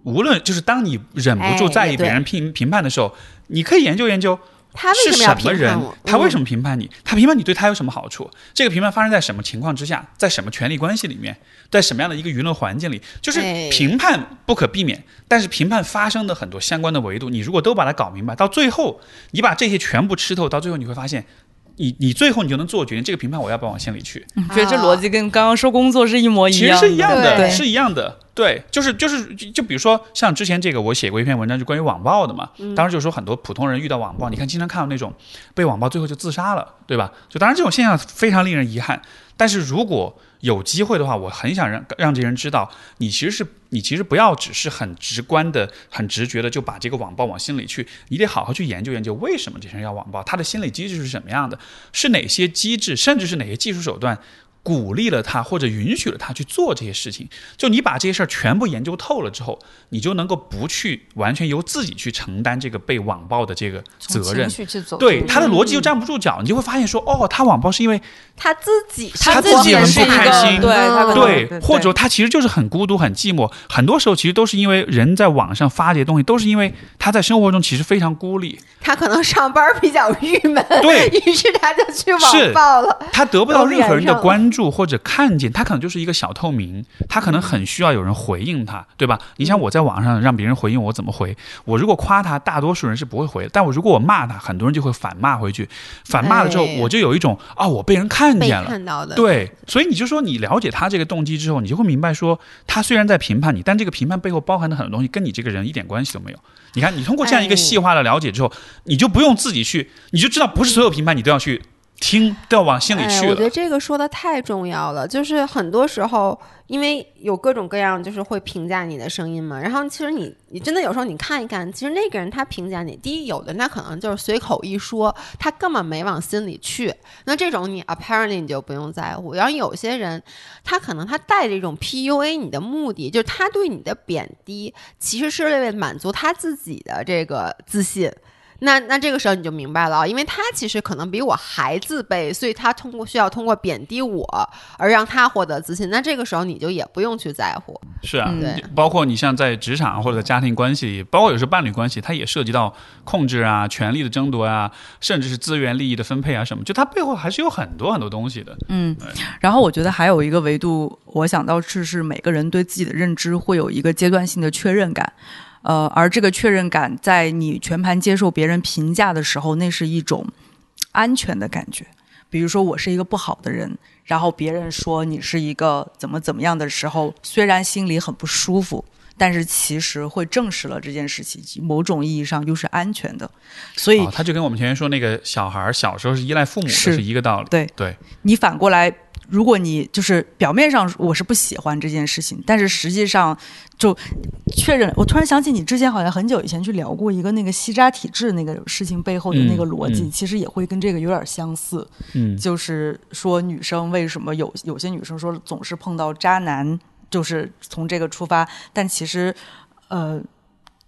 Speaker 1: 无论就是当你忍不住在意别人评评判的时候，你可以研究研究
Speaker 2: 他为
Speaker 1: 是
Speaker 2: 什么要
Speaker 1: 什么人
Speaker 2: 评判我？，
Speaker 1: 他为什
Speaker 2: 么？
Speaker 1: 评判你？他评判你对他有什么好处？这个评判发生在什么情况之下？在什么权力关系里面？在什么样的一个舆论环境里？就是
Speaker 2: 哎
Speaker 1: 评判不可避免，但是评判发生的很多相关的维度，你如果都把它搞明白，到最后你把这些全部吃透，到最后你会发现，你你最后你就能做决定，这个评判我要不要往心里去？
Speaker 3: 觉得这逻辑跟刚刚说工作是一模一样
Speaker 1: 其实，是一样的，
Speaker 2: 对
Speaker 1: 是一样的。对，就是就是就就比如说像之前这个我写过一篇文章，就关于网暴的嘛。当时就说很多普通人遇到网暴，你看经常看到那种被网暴最后就自杀了，对吧？就当然这种现象非常令人遗憾。但是如果有机会的话，我很想让让这些人知道，你其实是你其实不要只是很直观的、很直觉的就把这个网暴往心里去，你得好好去研究研究为什么这些人要网暴，他的心理机制是什么样的，是哪些机制，甚至是哪些技术手段。鼓励了他或者允许了他去做这些事情，就你把这些事儿全部研究透了之后，你就能够不去完全由自己去承担这个被网暴的这个责任。
Speaker 4: 情。绪去走，
Speaker 1: 对他的逻辑就站不住脚，你就会发现说，哦，他网暴是因为
Speaker 2: 他自己
Speaker 1: 他
Speaker 2: 自
Speaker 1: 自己很不开心。
Speaker 3: 对他可能
Speaker 1: 对
Speaker 3: 对，
Speaker 1: 或者说他其实就是很孤独、很寂寞。很多时候其实都是因为人在网上发这些东西，都是因为他在生活中其实非常孤立，
Speaker 2: 他可能上班比较郁闷，
Speaker 1: 对。
Speaker 2: 于是他就去网暴了。
Speaker 1: 他得不到任何人的关注或者看见，他可能就是一个小透明，他可能很需要有人回应他，对吧？你想我在网上让别人回应我，怎么回？我如果夸他，大多数人是不会回的，但我如果我骂他，很多人就会反骂回去。反骂了之后，
Speaker 2: 哎
Speaker 1: 我就有一种啊，我被人看见了。
Speaker 2: 看到的，
Speaker 1: 对，所以你就说你了解他这个动机之后，你就会明白说，他虽然在评判你，但这个评判背后包含的很多东西跟你这个人一点关系都没有。你看，你通过这样一个
Speaker 2: 哎
Speaker 1: 细化的了解之后，你就不用自己去，你就知道不是所有评判你都要去听，都要往心里
Speaker 2: 哎，
Speaker 1: 去了。
Speaker 2: 我觉得这个说的太重要了，就是很多时候，因为有各种各样就是会评价你的声音嘛，然后其实你你真的有时候你看一看，其实那个人他评价你，第一有的那可能就是随口一说，他根本没往心里去，那这种你 apparently 你就不用在乎。然后有些人他可能他带着一种 PUA 你的目的，就是他对你的贬低其实是为了满足他自己的这个自信。那那这个时候你就明白了啊，因为他其实可能比我还自卑，所以他通过需要通过贬低我而让他获得自信。那这个时候你就也不用去在乎，
Speaker 1: 是啊，包括你像在职场或者家庭关系，包括有时候伴侣关系，它也涉及到控制啊、权力的争夺啊，甚至是资源利益的分配啊什么，就它背后还是有很多很多东西的。
Speaker 3: 嗯，然后我觉得还有一个维度，我想到是是每个人对自己的认知会有一个阶段性的确认感，呃，而这个确认感在你全盘接受别人评价的时候，那是一种安全的感觉。比如说我是一个不好的人，然后别人说你是一个怎么怎么样的时候，虽然心里很不舒服。但是其实会证实了这件事情，某种意义上又是安全的，所以
Speaker 1: 哦，他就跟我们前面说那个小孩儿小时候是依赖父母
Speaker 3: 是
Speaker 1: 一个道理。
Speaker 3: 对
Speaker 1: 对，
Speaker 3: 你反过来，如果你就是表面上我是不喜欢这件事情，但是实际上就确认。我突然想起你之前好像很久以前去聊过一个那个吸渣体质那个事情背后的那个逻辑，
Speaker 1: 嗯嗯
Speaker 3: 其实也会跟这个有点相似。
Speaker 1: 嗯，
Speaker 3: 就是说女生为什么有有些女生说总是碰到渣男，就是从这个出发，但其实呃。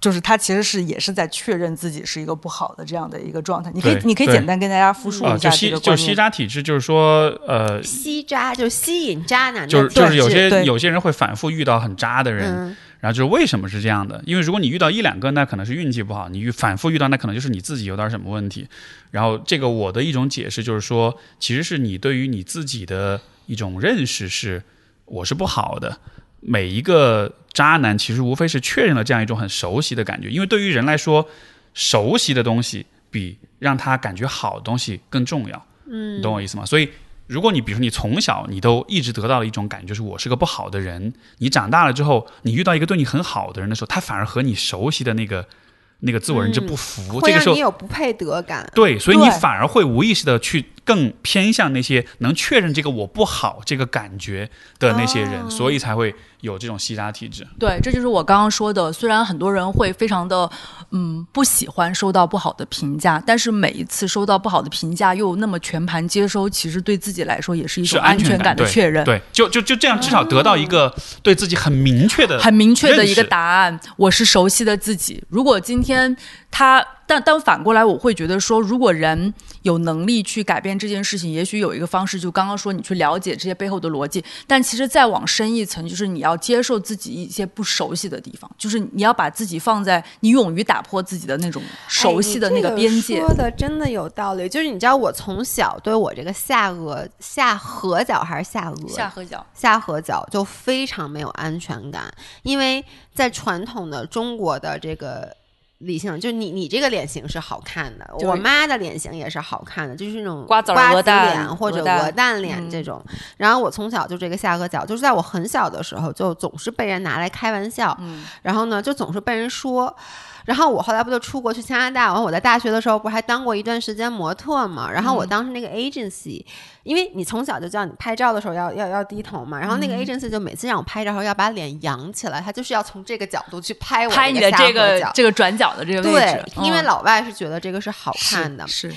Speaker 6: 就是他其实是也是在确认自己是一个不好的这样的一个状态。你可以你可以简单跟大家复述
Speaker 1: 啊，
Speaker 6: 一下这
Speaker 1: 就吸就吸。渣体质，就是说呃，
Speaker 2: 吸渣就是吸引渣男
Speaker 1: 就是就是有些有些人会反复遇到很渣的人，
Speaker 2: 嗯
Speaker 1: 然后就是为什么是这样的？因为如果你遇到一两个，那可能是运气不好；你遇反复遇到，那可能就是你自己有点什么问题。然后这个我的一种解释就是说，其实是你对于你自己的一种认识是，我是不好的。每一个渣男其实无非是确认了这样一种很熟悉的感觉，因为对于人来说，熟悉的东西比让他感觉好的东西更重要。嗯，你懂我意思吗？所以如果你比如说你从小你都一直得到了一种感觉，就是我是个不好的人，你长大了之后，你遇到一个对你很好的人的时候，他反而和你熟悉的那个那个自我认知不符，这个时候
Speaker 2: 你有不配得感。
Speaker 1: 对，所以你反而会无意识的去更偏向那些能确认这个我不好这个感觉的那些人，
Speaker 2: 哦
Speaker 1: 所以才会有这种吸渣体质。
Speaker 3: 对，这就是我刚刚说的。虽然很多人会非常的，嗯，不喜欢收到不好的评价，但是每一次收到不好的评价又那么全盘接收，其实对自己来说也是一种安全
Speaker 1: 感
Speaker 3: 的确认。
Speaker 1: 对，就就就这样，至少得到一个对自己很明确的、
Speaker 3: 很明确的一个答案，我是熟悉的自己。如果今天他，但但反过来，我会觉得说，如果人有能力去改变这件事情，也许有一个方式，就刚刚说你去了解这些背后的逻辑。但其实再往深一层，就是你要接受自己一些不熟悉的地方，就是你要把自己放在你勇于打破自己的那种熟悉的那个边界。
Speaker 2: 说的真的有道理。就是你知道，我从小对我这个下颚、下颌角还是下颚、
Speaker 3: 下颌角，
Speaker 2: 下颌角就非常没有安全感，因为在传统的中国的这个。理性就你，你这个脸型是好看的，
Speaker 3: 就是
Speaker 2: 我妈的脸型也是好看的，就是那种
Speaker 3: 瓜子
Speaker 2: 瓜子脸或者
Speaker 3: 鹅蛋
Speaker 2: 脸
Speaker 3: 嗯
Speaker 2: 这种。然后我从小就这个下颌角，就是在我很小的时候就总是被人拿来开玩笑，
Speaker 3: 嗯
Speaker 2: 然后呢就总是被人说。然后我后来不就出国去加拿大，完我在大学的时候不是还当过一段时间模特嘛？然后我当时那个 agency，、因为你从小就叫你拍照的时候要要要低头嘛，然后那个 agency 就每次让我拍照的时候要把脸扬起来，他就是要从这个角度去拍我
Speaker 3: 拍你的
Speaker 2: 下
Speaker 3: 这个这个转角的这个位
Speaker 2: 对
Speaker 3: 置，，
Speaker 2: 因为
Speaker 3: 嗯。
Speaker 2: 老外是觉得这个是好看的，
Speaker 3: 是是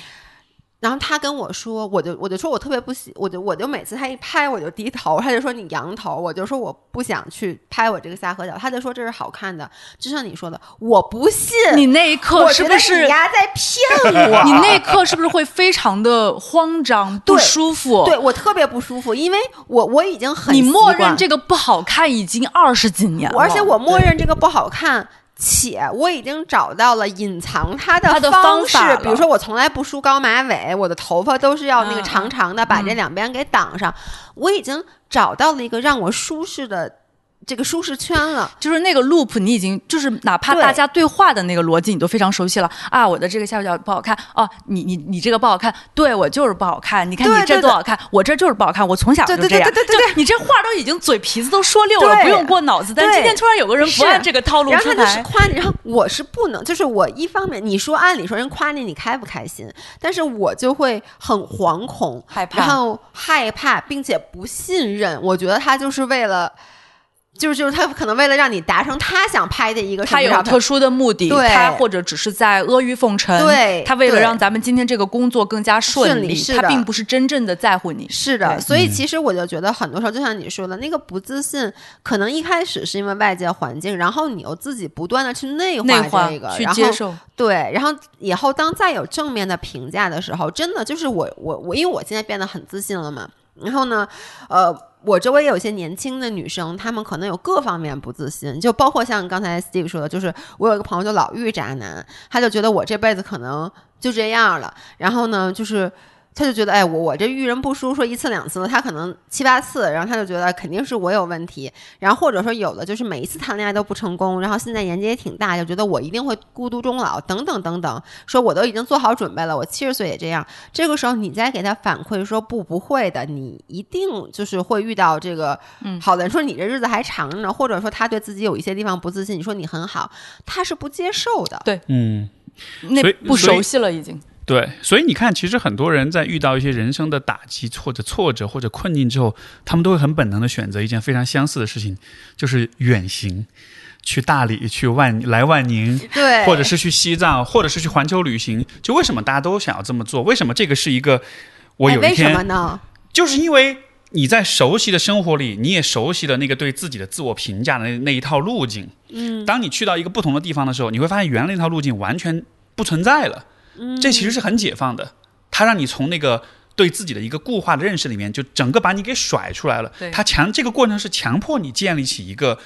Speaker 2: 然后他跟我说，我就我就说我特别不喜，我就我就每次他一拍我就低头，他就说你仰头，我就说我不想去拍我这个下颌角，他就说这是好看的，就像你说的，我不信，
Speaker 3: 你那一刻是不是
Speaker 2: 你丫在骗我？
Speaker 3: 你那一刻是不是会非常的慌张、不舒服？
Speaker 2: 对我特别不舒服，因为我我已经很
Speaker 3: 你默认这个不好看已经二十几年了，
Speaker 2: 而且我默认这个不好看。且我已经找到了隐藏它的方式
Speaker 3: 方，
Speaker 2: 比如说我从来不梳高马尾，我的头发都是要那个
Speaker 3: 嗯
Speaker 2: 长长的，把这两边给挡上。我已经找到了一个让我舒适的这个舒适圈了。
Speaker 3: 就是那个 loop，你已经就是哪怕大家对话的那个逻辑，你都非常熟悉了啊！我的这个下角不好看哦，你你你这个不好看，对我就是不好看。你看你这
Speaker 2: 对对
Speaker 3: 多好看，我这就是不好看，我从小就
Speaker 2: 对对
Speaker 3: 这样。
Speaker 2: 对对对对
Speaker 3: 就你这话都已经嘴皮子都说溜了，不用过脑子。但
Speaker 2: 对
Speaker 3: 今天突然有个人不按这个套路出
Speaker 2: 然后他就是，夸你，然后我是不能，就是我一方面你说按理说人夸你，你开不开心？但是我就会很惶恐，
Speaker 3: 害怕
Speaker 2: 然后害怕，并且不信任。我觉得他就是为了，就是就是他可能为了让你达成他想拍的一个什
Speaker 3: 他有特殊的目的，他或者只是在阿谀奉承，
Speaker 2: 对
Speaker 3: 他为了让咱们今天这个工作更加顺
Speaker 2: 顺利
Speaker 3: 他并不是真正的在乎你。
Speaker 2: 是的，所以其实我就觉得很多时候，就像你说的，那个不自信，可能一开始是因为外界环境，然后你又自己不断的去内
Speaker 3: 内化
Speaker 2: 化这个，
Speaker 3: 去
Speaker 2: 然后
Speaker 3: 接受，
Speaker 2: 对，然后以后当再有正面的评价的时候，真的就是我我我，因为我现在变得很自信了嘛。然后呢，呃，我周围有些年轻的女生，她们可能有各方面不自信，就包括像刚才 Steve 说的，就是我有一个朋友就老遇渣男，他就觉得我这辈子可能就这样了。然后呢，就是。他就觉得，哎，我我这遇人不淑，说一次两次的，他可能七八次，然后他就觉得肯定是我有问题，然后或者说有的就是每一次谈恋爱都不成功，然后现在年纪也挺大，就觉得我一定会孤独终老，等等等等，说我都已经做好准备了，我七十岁也这样。这个时候你再给他反馈说不不会的，你一定就是会遇到这个好的人说你这日子还长着呢，或者说他对自己有一些地方不自信，你说你很好，他是不接受的。
Speaker 1: 对嗯，
Speaker 3: 那不熟悉了已经。
Speaker 1: 对，所以你看，其实很多人在遇到一些人生的打击或者挫折或者困境之后，他们都会很本能的选择一件非常相似的事情，就是远行，去大理、去万来万宁，
Speaker 2: 对，
Speaker 1: 或者是去西藏，或者是去环球旅行。就为什么大家都想要这么做？为什么这个是一个我有一天
Speaker 2: 么呢？
Speaker 1: 就是因为你在熟悉的生活里，你也熟悉了那个对自己的自我评价的那那一套路径。嗯，当你去到一个不同的地方的时候，你会发现原来那套路径完全不存在了。嗯，这其实是很解放的，它让你从那个对自己的一个固化的认识里面，就整个把你给甩出来了。
Speaker 3: 对
Speaker 1: 它强这个过程是强迫你建立起一个。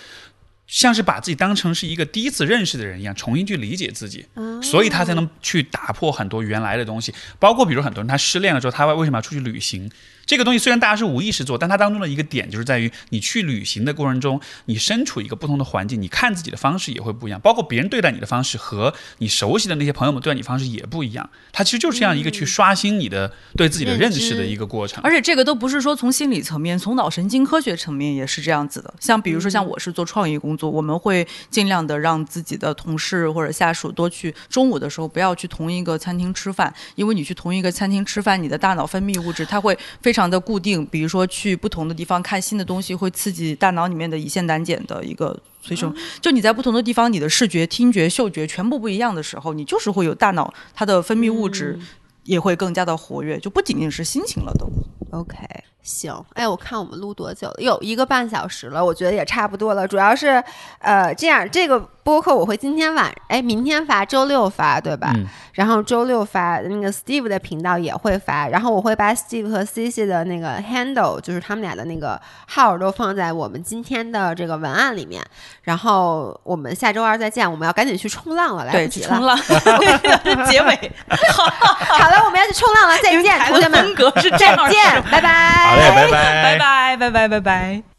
Speaker 1: 像是把自己当成是一个第一次认识的人一样，重新去理解自己，所以他才能去打破很多原来的东西，包括比如很多人他失恋了之后，他为什么要出去旅行？这个东西虽然大家是无意识做，但它当中的一个点就是在于，你去旅行的过程中，你身处一个不同的环境，你看自己的方式也会不一样，包括别人对待你的方式和你熟悉的那些朋友们对待你方式也不一样。它其实就是这样一个去刷新你的对自己的认识的一个过程。
Speaker 3: 而且这个都不是说从心理层面，从脑神经科学层面也是这样子的。像比如说，像我是做创意工作，我们会尽量的让自己的同事或者下属多去中午的时候不要去同一个餐厅吃饭，因为你去同一个餐厅吃饭，你的大脑分泌物质它会非常的固定。比如说去不同的地方看新的东西，会刺激大脑里面的胰腺胆碱的一个催生。就你在不同的地方，你的视觉、听觉、嗅觉全部不一样的时候，你就是会有大脑它的分泌物质也会更加的活跃，就不仅仅是心情了都。
Speaker 2: OK，行，哎，我看我们录多久了？有一个半小时了，我觉得也差不多了。主要是，呃，这样这个播客我会今天晚，哎，明天发，周六发，对吧？
Speaker 1: 嗯
Speaker 2: 然后周六发，那个 Steve 的频道也会发，然后我会把 Steve 和 Cici 的那个 handle，就是他们俩的那个号都放在我们今天的这个文案里面。然后我们下周二再见，我们要赶紧去冲浪了，来，不及了。
Speaker 3: 冲浪 结尾，
Speaker 2: 好了，我们要去冲浪了，再见，同学们，
Speaker 3: 风格是这样
Speaker 2: 再见，拜拜。
Speaker 1: 好嘞，拜拜，
Speaker 3: 拜拜拜拜拜拜。